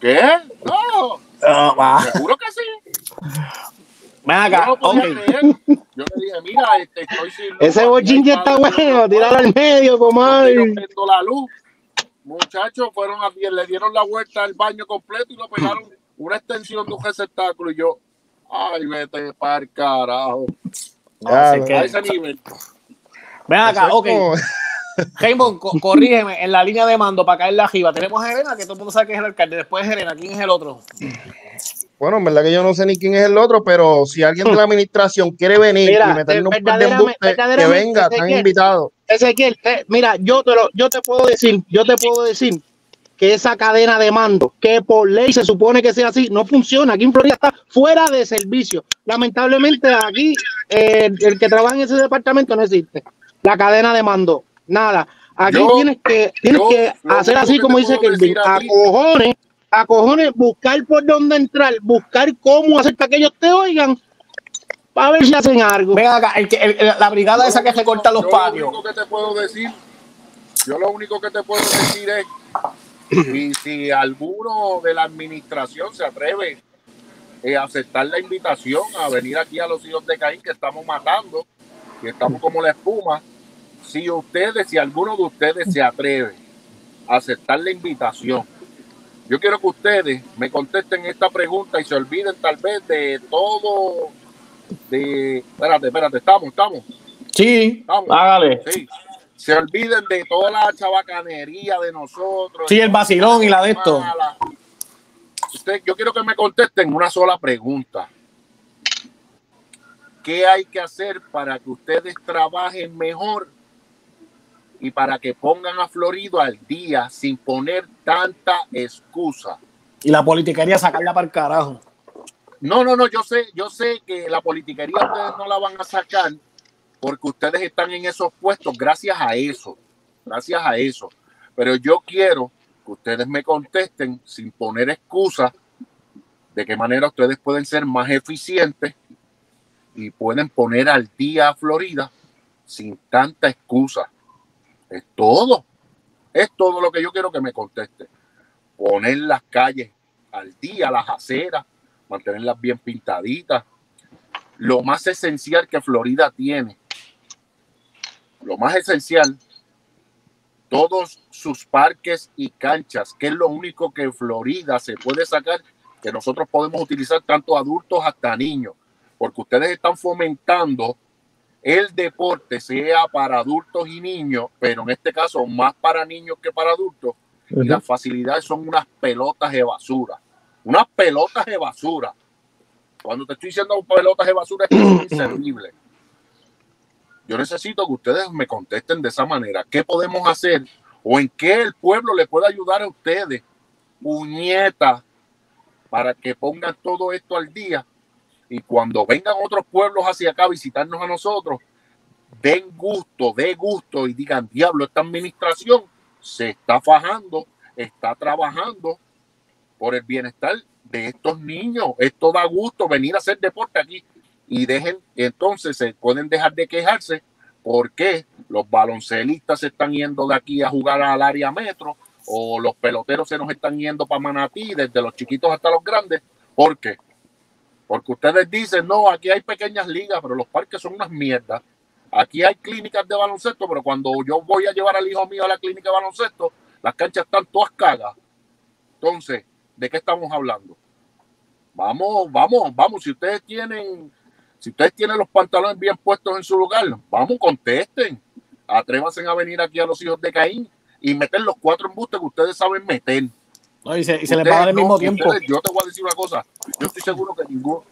¿Qué? No, Va. seguro que sí. Ven Yo acá, no ok. podía creer. Yo le dije, mira, este, estoy sin luz. Ese bochinche está bueno, tirarlo al medio, comadre. la luz. Muchachos, fueron a, le dieron la vuelta al baño completo y lo pegaron una extensión de un receptáculo. Y yo, ay, vete para el carajo. No, Ya. A ese nivel. Ven acá, ok. como- Raymond, co- corrígeme, en la línea de mando para caer la jiba. Tenemos a Helena, que todo el mundo sabe que es el alcalde. Después de Helena, ¿quién es el otro? Bueno, en verdad que yo no sé ni quién es el otro, pero si alguien de la administración quiere venir Mira, y meternos un par de verdaderamente- embustes, que venga, están invitados. Ezequiel, eh, mira, yo te lo, yo te puedo decir, yo te puedo decir que esa cadena de mando, que por ley se supone que sea así, no funciona. Aquí en Florida está fuera de servicio. Lamentablemente aquí eh, el que trabaja en ese departamento no existe. La cadena de mando, nada. Aquí Yo- tienes que, tienes yo que hacer así que como dice Kelvin, a a cojones, a cojones, buscar por dónde entrar, buscar cómo hacer para que ellos te oigan, para ver si hacen algo. Ven acá, el que, el- el- la brigada esa que recorta los Yo patios. Lo único que te puedo decir, yo lo único que te puedo decir es, y si alguno de la administración se atreve eh, a aceptar la invitación a venir aquí a los hijos de Caín que estamos matando, que estamos como la espuma, si ustedes, si alguno de ustedes se atreve a aceptar la invitación, yo quiero que ustedes me contesten esta pregunta y se olviden tal vez de todo, de, espérate, espérate, estamos, estamos, Sí, estamos. Hágale. Sí. Se olviden de toda la chabacanería de nosotros. Sí, el vacilón y la de esto. Mala. Usted, yo quiero que me contesten una sola pregunta. ¿Qué hay que hacer para que ustedes trabajen mejor y para que pongan a Florida al día sin poner tanta excusa. Y la politiquería sacarla para el carajo. No, no, no, yo sé, yo sé que la politiquería ustedes no la van a sacar porque ustedes están en esos puestos gracias a eso, gracias a eso. Pero yo quiero que ustedes me contesten sin poner excusas de qué manera ustedes pueden ser más eficientes y pueden poner al día a Florida sin tanta excusa. Es todo. Es todo lo que yo quiero que me conteste. Poner las calles al día, las aceras, mantenerlas bien pintaditas. Lo más esencial que Florida tiene, lo más esencial, todos sus parques y canchas, que es lo único que Florida se puede sacar, que nosotros podemos utilizar tanto adultos hasta niños, porque ustedes están fomentando el deporte, sea para adultos y niños, pero en este caso más para niños que para adultos, y las facilidades son unas pelotas de basura unas pelotas de basura. Cuando te estoy diciendo pelotas de basura, es que son inservibles. Yo necesito que ustedes me contesten de esa manera. ¿Qué podemos hacer? ¿O en qué el pueblo le puede ayudar a ustedes? Puñeta, para que pongan todo esto al día. Y cuando vengan otros pueblos hacia acá a visitarnos a nosotros, den gusto, de gusto y digan, diablo, esta administración se está fajando, está trabajando por el bienestar de estos niños. Esto da gusto venir a hacer deporte aquí y dejen, entonces se pueden dejar de quejarse porque los baloncelistas se están yendo de aquí a jugar al área metro o los peloteros se nos están yendo para Manatí, desde los chiquitos hasta los grandes. ¿Por qué? Porque ustedes dicen, no, aquí hay pequeñas ligas, pero los parques son unas mierdas. Aquí hay clínicas de baloncesto, pero cuando yo voy a llevar al hijo mío a la clínica de baloncesto, las canchas están todas cagas. Entonces, ¿de qué estamos hablando? Vamos, vamos, vamos. Si ustedes tienen, si ustedes tienen los pantalones bien puestos en su lugar, vamos, contesten. Atrévanse a venir aquí a los hijos de Caín y meter los cuatro embustes que ustedes saben meter. No, y se, y se les paga al mismo tiempo. Ustedes, yo te voy a decir una cosa. Yo estoy seguro que ninguno.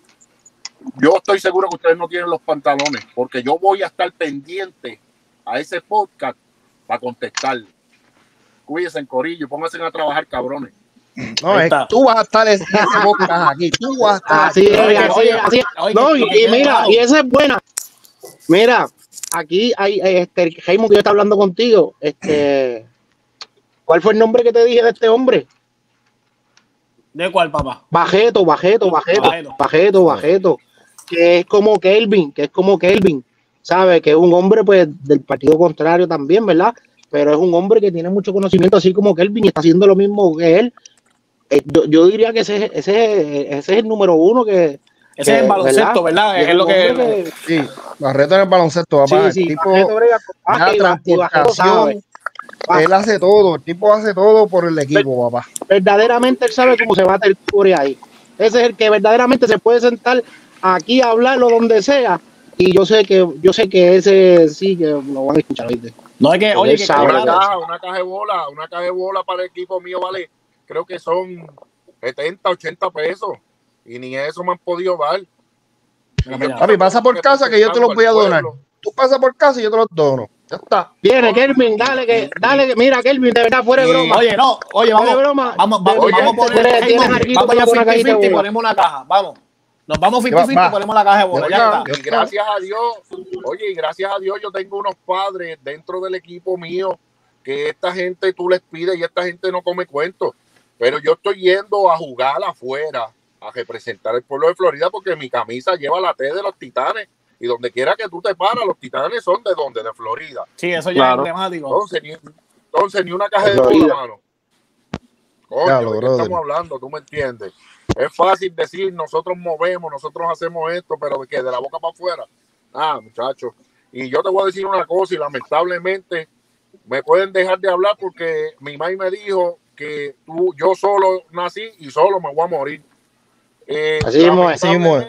Yo estoy seguro que ustedes no tienen los pantalones, porque yo voy a estar pendiente a ese podcast para contestar. Cuídense en corillo, pónganse a trabajar, cabrones. No, es, tú vas a estar en ese podcast aquí, tú vas a estar así, oye, así, oye, no, y, y, mira, y esa es buena. Mira, aquí hay este Jaime que yo está hablando contigo. Este, ¿cuál fue el nombre que te dije de este hombre? ¿De cuál, papá? Bajeto, Bajeto, Bajeto, Bajeto, Bajeto, que es como Kelvin, que es como Kelvin, ¿sabe? Que es un hombre pues del partido contrario también, ¿verdad? Pero es un hombre que tiene mucho conocimiento, así como Kelvin, y está haciendo lo mismo que él, eh, yo, yo, diría que ese, ese, ese, es el número uno que. Ese que, es el baloncesto, ¿verdad? ¿verdad? Es, lo que, que. Sí, Barreto en el baloncesto, papá. Sí, sí, el tipo la transportación. Él hace todo, el tipo hace todo por el equipo, papá. Verdaderamente él sabe cómo se va a el por ahí. Ese es el que verdaderamente se puede sentar aquí a hablarlo donde sea. Y yo sé que, yo sé que ese sí que lo van a escuchar, ¿viste? No es que, oye, que una caja, una caja de bola, una caja de bola para el equipo mío vale creo que son 70, 80 pesos. Y ni eso me han podido dar. Papi, pasa por casa que yo te los voy a donar. Tú pasa por casa y yo te los dono. Ya está. Viene, Kelvin, dale que, dale que, mira, Kelvin, de verdad, fuera de broma. Oye, no, oye, vamos, broma. vamos, vamos, vamos, vamos a poner, hey, vamos a una cajita y ponemos una caja, vamos. Nos vamos 50-50 y ponemos la caja de bola, ya está. Gracias a Dios, oye, y gracias a Dios yo tengo unos padres dentro del equipo mío que esta gente tú les pides y esta gente no come cuentos. Pero yo estoy yendo a jugar afuera, a representar el pueblo de Florida, porque mi camisa lleva la T de los titanes. Y donde quiera que tú te paras, los titanes son de donde, de Florida. Sí, eso ya claro. es emblemático. Entonces, ni, entonces, ni una caja de bola, mano. Coño, ¿de qué estamos hablando? ¿Tú me entiendes? Es fácil decir, nosotros movemos, nosotros hacemos esto, pero de que de la boca para afuera. Ah, muchachos. Y yo te voy a decir una cosa, y lamentablemente me pueden dejar de hablar porque mi mamá me dijo, que tú, yo solo nací y solo me voy a morir. Eh, así mismo, así mismo.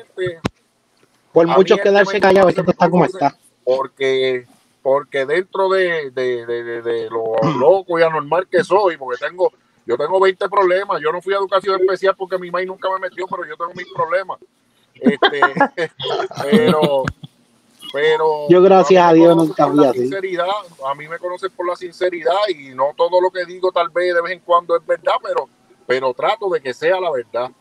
Por mucho quedarse callado, esto está como está. Porque, porque dentro de, de, de, de, lo loco y anormal que soy, porque tengo, yo tengo 20 problemas, yo no fui a educación especial porque mi mamá nunca me metió, pero yo tengo mis problemas. Este, pero pero Yo, gracias a Dios, nunca fui así. sinceridad, a mí me conocen por la sinceridad y no todo lo que digo tal vez de vez en cuando es verdad, pero pero trato de que sea la verdad.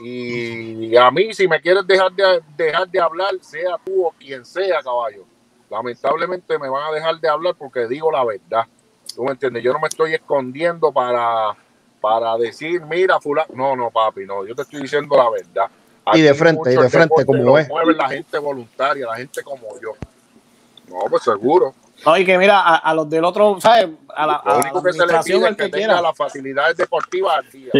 Y a mí, si me quieres dejar de, dejar de hablar, sea tú o quien sea, caballo, lamentablemente me van a dejar de hablar porque digo la verdad. ¿Tú me entiendes? Yo no me estoy escondiendo para, para decir, mira, fulano. No, no, papi, no. Yo te estoy diciendo la verdad. Y de frente, y de frente, como es. mueve la gente voluntaria, la gente como yo. No, pues seguro. Oye, que mira, a, a los del otro, ¿sabes? A la, a Lo la único que se le administración, pide es el que que tenga quiera, las facilidades deportivas al día.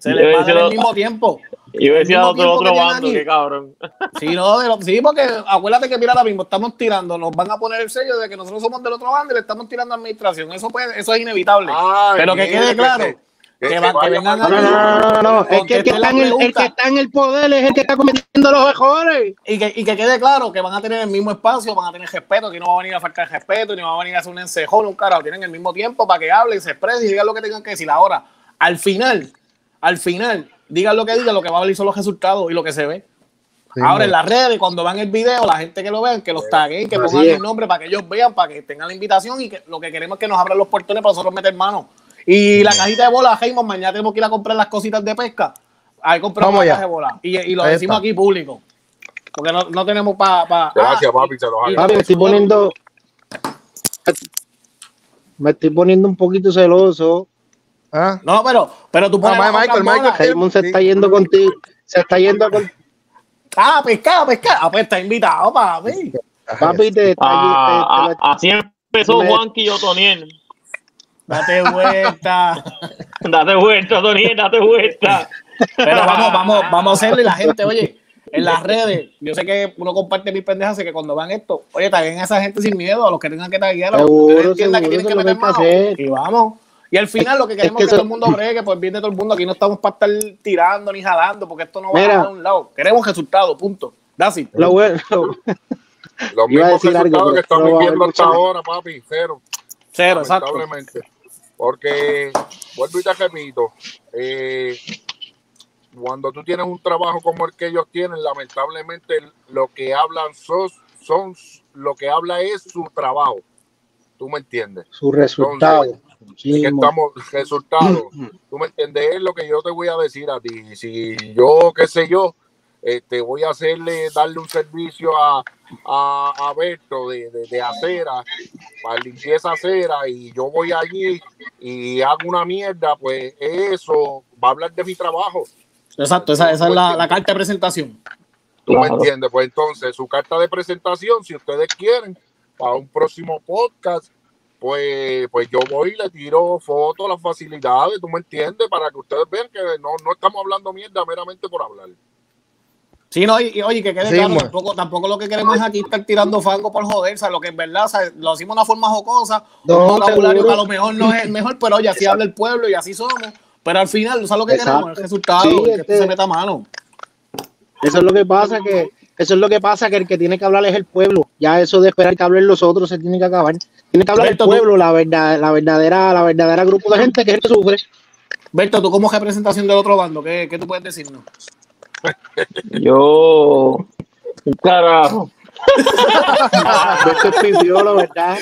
se les paga en lo- el mismo tiempo. Yo decía mismo otro, tiempo otro que tienen bando, qué cabrón. Sí, no, de lo- sí, porque acuérdate que mira ahora mismo estamos tirando, nos van a poner el sello de que nosotros somos del otro bando y le estamos tirando a administración. Eso puede, eso es inevitable. Ay, Pero que quede claro se- que va- que vaya vengan No, no, no, no, no, no. Es que el que, está en el, el que está en el poder es el que está cometiendo los mejores. Y que, y que quede claro que van a tener el mismo espacio, van a tener respeto, que no va a venir a faltar respeto, ni va a venir a hacer un encejón, un carajo. Tienen el mismo tiempo para que hablen, se expresen y digan lo que tengan que decir. Ahora, al final, al final, digan lo que digan, lo que va a valer son los resultados y lo que se ve. Sí, Ahora en las redes, cuando van el video, la gente que lo vean, que los taguen, que pongan el nombre para que ellos vean, para que tengan la invitación y que lo que queremos es que nos abran los portones para nosotros meter mano. Y la cajita de bola, Raymond, mañana tenemos que ir a comprar las cositas de pesca. Ahí compramos Vamos la caja de bola. Y, y lo Ahí decimos está. aquí público. Porque no, no tenemos para... Pa, Gracias, Ah, papi, se los. Papi, me estoy poniendo. Me estoy poniendo un poquito celoso. ¿Ah? No, pero, pero tú pones Ah, Michael, Michael. Raymond se está yendo contigo. Se está yendo con. Ah, pescado, pescado. Ah, pues está invitado, papi. Papi, te está Ah, te- te- ah, así empezó Juanqui y Otoniel. Date vuelta. Date vuelta, Otoniel, date vuelta. Pero vamos, vamos, vamos a hacerle la gente, oye, en las redes, yo sé que uno comparte mis pendejas, que cuando van esto, oye, taguen a esa gente sin miedo, a los que tengan que taguear, a los que Seguro, entiendan que seguro, tienen que meter mano. hacer. Y vamos. Y al final lo que queremos que es que, eso- todo el mundo bregue el bien de todo el mundo. Aquí no estamos para estar tirando ni jalando, porque esto no va Mira. a un lado. Queremos resultados, punto. That's it. Lo bueno. Los a mismos algo, resultados que estamos a viendo hasta ahora, papi, cero. Cero, exacto. Porque, vuelvo y te repito, eh, cuando tú tienes un trabajo como el que ellos tienen, lamentablemente lo que hablan son, son lo que habla es su trabajo. ¿Tú me entiendes? Su resultado. Es que estamos resultados. ¿Tú me entiendes? Es lo que yo te voy a decir a ti. Si yo, qué sé yo, este, voy a hacerle, darle un servicio a, a, a Berto de, de, de acera, para limpieza acera, y yo voy allí y hago una mierda, pues eso va a hablar de mi trabajo. Exacto, esa, esa es la, la carta de presentación. ¿Tú me entiendes? Pues entonces, su carta de presentación, si ustedes quieren, para un próximo podcast, pues, pues yo voy y le tiro fotos, las facilidades, ¿tú me entiendes? Para que ustedes vean que no, no estamos hablando mierda meramente por hablar. Sí, no, y, y oye, que quede Sí, claro, tampoco, tampoco lo que queremos es aquí estar tirando fango por joder, o sea, lo que en verdad, o sea, lo hacemos de una forma jocosa, No, un vocabulario que a lo mejor no es el mejor, pero oye, así habla el pueblo y así somos, pero al final, ¿sabes lo que Exacto. queremos? El resultado, Sí, que este- se meta mano. Eso es lo que pasa que eso es lo que pasa que el que tiene que hablar es el pueblo. Ya eso de esperar que hablen los otros se tiene que acabar. Tiene que hablar Berto, el tú- pueblo, la verdad, la verdadera, la verdadera grupo de gente que es el que sufre. Berto, tú como representación del otro bando, ¿qué, qué tú puedes decirnos? Yo. Un carajo. Es pipiolo, ¿verdad?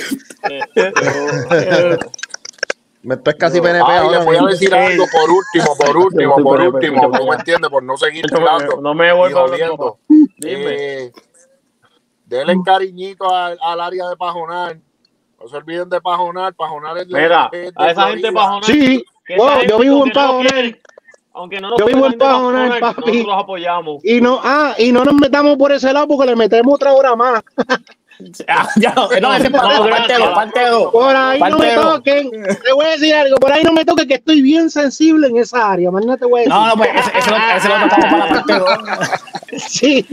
Esto es casi PNP Ay, ahora les voy a decir algo por último, por último, por último, ¿tú me entiendes? Por no seguir tirando No me vuelvo. Dime. Eh, denle cariñito al, al área de Pajonar. No se olviden de Pajonar. Pajonar es de, Mira, de a esa Florida. gente pajonal. Sí, wow, yo vivo en no quieren, Aunque no nos Yo vivo de Pajonal, papi. Nosotros los apoyamos. Y no, ah, y no nos metamos por ese lado porque le metemos otra hora más. Ah, ya, no, no, ese No. Por ahí no me toquen. Te voy a decir algo, por ahí no me toquen que estoy bien sensible en esa área. Mañana te voy a decir. No, no, pues ese, ese, lo, ese lo para la parte. Sí,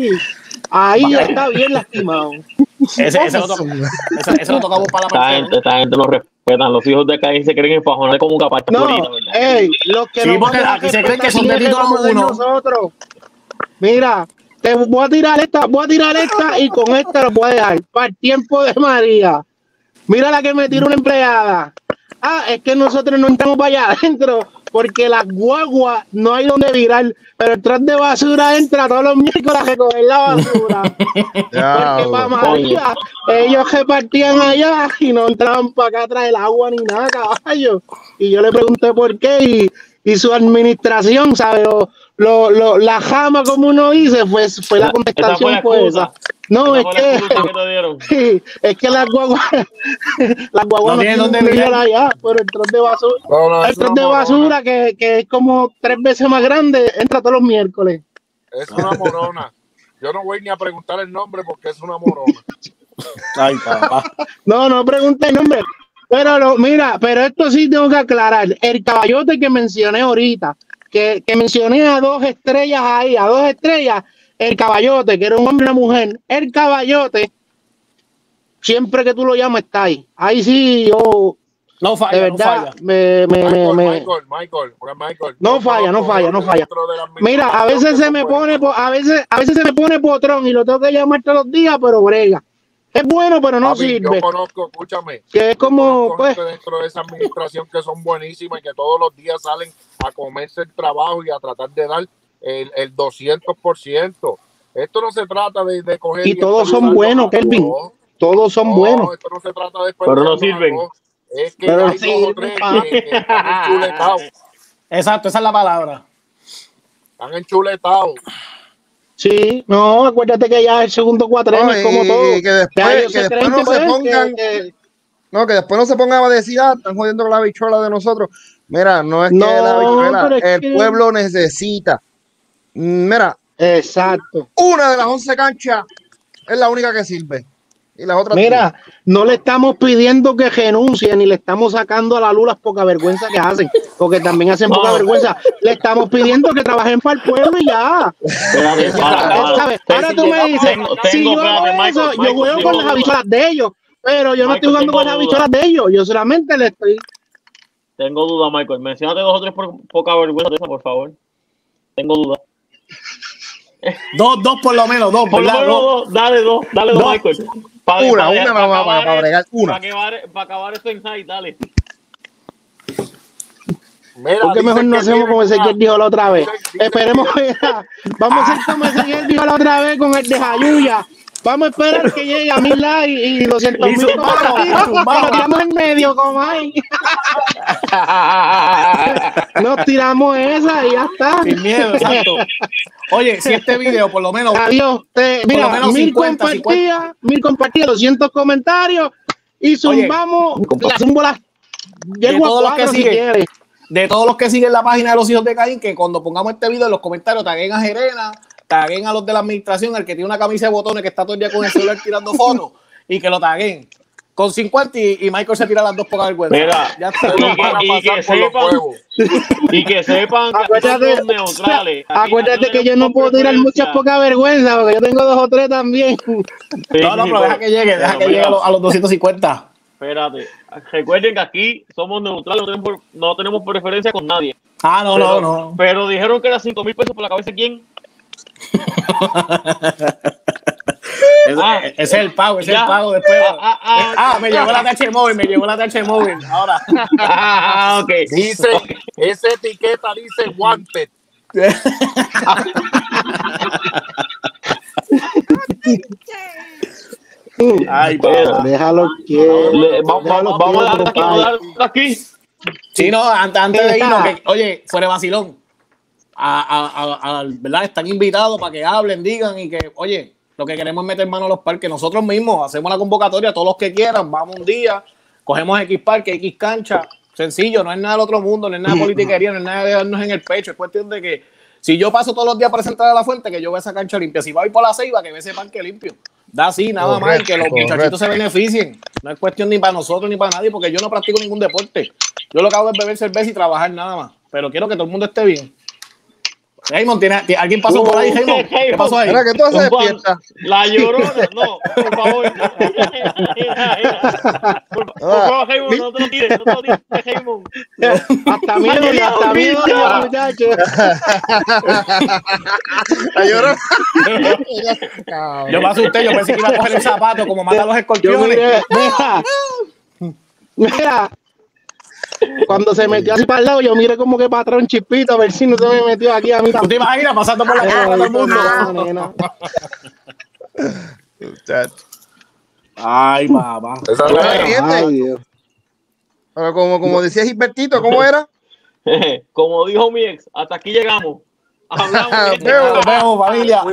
ahí está bien lastimado. Ese, ese, lo, to- ese, ese lo tocamos para la Esta gente, esta gente lo respetan. Los hijos de ahí se creen en Pajonal como un capacho No, ey, los que Sí, nos porque aquí se creen que son de título uno. nosotros. Mira, te voy a tirar esta, voy a tirar esta y con esta lo voy a dejar. Para el tiempo de María. Mira la que me tiró una empleada. Ah, es que nosotros no entramos para allá adentro porque las guaguas no hay donde virar, pero el tras de basura entra todos los miércoles a recoger la basura. Porque para María, ellos repartían allá y no entraban para acá a traer agua ni nada, caballo. Y yo le pregunté por qué y, y su administración, ¿sabes? Lo, lo, la jama, como uno dice, pues fue la contestación fue excusa. esa. No, es que, es que las guaguas, las guaguas No no, tienen dónde allá, pero el tras de basura, No, no, el una de basura que, que es como tres veces más grande, entra todos los miércoles. Es una morona. Yo no voy ni a preguntar el nombre porque es una morona. Ay, papá. No, no pregunté el nombre. Pero lo- mira, pero esto sí tengo que aclarar. El caballote que mencioné ahorita, que, que mencioné a dos estrellas ahí, a dos estrellas, el caballote, que era un hombre y una mujer, el caballote, siempre que tú lo llamas está ahí. Ahí sí, yo, No de falla, no falla. me, me, me- Michael, me- Michael, Michael, porque Michael. No falla, no falla, no falla. Mira, a veces se me pone, a veces, a veces se me pone potrón y lo tengo que llamar todos los días, pero brega. Es bueno, pero no Papi, sirve. Yo conozco, escúchame. Que es como, pues, dentro de esa administración que son buenísimas y que todos los días salen a comerse el trabajo y a tratar de dar el, el 200%. Esto no se trata de, de coger. Y todos son buenos, Kelvin. todos. todos son No, buenos. Esto no se trata de Pero no sirven. Es que Pero hay sí, dos o tres que, que están enchuletados. Exacto, esa es la palabra. Están enchuletados. Sí, no, acuérdate que ya el segundo cuatrenio No, es como todo. y que después- que no que, se pongan- que- que- No, que después no se pongan a decir, ah, están jodiendo con la bichuela de nosotros. Mira, no es que No, la bichuela, es el que- pueblo necesita. Mm, Mira, Exacto. una de las 11 canchas es la única que sirve. Y las otras Mira, no le estamos pidiendo que renuncie ni le estamos sacando a la luz las poca vergüenza que hacen, porque también hacen poca vergüenza. Le estamos pidiendo que trabajen para el pueblo y ya. Ahora tú me dices, Tengo- si yo hago eso, Michael, yo juego con las habichuelas de ellos, pero yo no estoy jugando con las habichuelas de ellos, yo solamente le estoy Tengo duda, Michael. Menciónate dos o tres por poca vergüenza de esa, por favor. Tengo duda. Dos, dos por lo menos, dos, Por lo menos Dos. dos, dale dos, dale dos, Dos. Michael. Pa- Una, una nada más, para el- bregar, una. Para acabar, para acabar esto en high, dale. Mira, ¿Por qué mejor no hacemos como Ezequiel una- dijo la otra vez? Esperemos mira, Vamos a hacer como Ezequiel dijo la otra vez con el de Jayuya. Vamos a esperar que llegue a mil likes y 200 Y mil zumbamos. tiramos en medio, como hay. Nos tiramos esa y ya está. Sin miedo, exacto. Oye, si este video por lo menos Adiós. Te- mira, menos mil 50, compartidas, mil compartidas, 200 comentarios y zumbamos las zumbo las llego todos a los que si siguen. quieres. de todos los que siguen la página de los hijos de Caín, que cuando pongamos este video en los comentarios taguen a Jerena, taguen a los de la administración, al que tiene una camisa de botones que está todo el día con el celular tirando fotos, y que lo taguen. Con 50 y, y Michael se tira las dos por vergüenza. Mira, ya está. Y que- y sepan-. Y que sepan Acuérdate, neutrales. Aquí- acuérdate aquí que yo no puedo tirar muchas poca vergüenza porque yo tengo dos o tres también. Sí, No, no, pero deja que llegue, deja pero que mira, llegue a los, a los 250. Espérate. Recuerden que aquí somos neutrales, no tenemos, no tenemos preferencia con nadie. Ah, no, pero, no, no. Pero dijeron que era 5 mil pesos por la cabeza de quién. Ese, Ah, ese es el pago, ese es ya. el pago después. Ah, ah, ah, Ah, me llegó la TH móvil, me llegó la TH móvil. Ahora. Ah, ok. Dice, esa etiqueta dice wanted. Ay, papá. Déjalo. Le- vamos, Déjalo vamos, vamos a dar aquí. Sí, no, antes, antes de irnos, que, oye, fuera vacilón. A, ¿verdad? Están invitados para que hablen, digan y que, oye, lo que queremos es meter mano a los parques. Nosotros mismos hacemos la convocatoria, todos los que quieran, vamos un día, cogemos X parque, X cancha. Sencillo, no es nada del otro mundo, no es nada de politiquería, no es nada de darnos en el pecho. Es cuestión de que si yo paso todos los días para entrar a la fuente, que yo vea esa cancha limpia. Si voy por la ceiba, que vea ese parque limpio. Da así, nada más, y que los Correcto, muchachitos se beneficien. No es cuestión ni para nosotros ni para nadie, porque yo no practico ningún deporte. Yo lo que hago es beber cerveza y trabajar nada más. Pero quiero que todo el mundo esté bien. Raymond, ¿tiene, tiene- ¿alguien pasó por ahí, Raymond? ¿Qué pasó ahí? Mira que tú haces despierta. La llorona, no, por favor. Por, favor, Raymond, no te lo tires, no te lo tires, Raymond. Hasta miedo, hasta miedo, bicho. muchachos. La llorona. Yo me asusté, yo pensé que iba a coger el zapato como mata a los Yo escorpiones. miré, mira, mira, Cuando se metió así para el lado, yo miré como que para atrás un chispito a ver si no se me metió aquí a mí ¿Tú te imaginas pasando por la cara todo el mundo? No. Ay, papá. Esa Bueno, es la- ¿entiendes? Ay, Dios. Pero como, como decía Gilbertito, ¿cómo era? Como dijo mi ex, hasta aquí llegamos. Hablamos. Nos vemos, familia.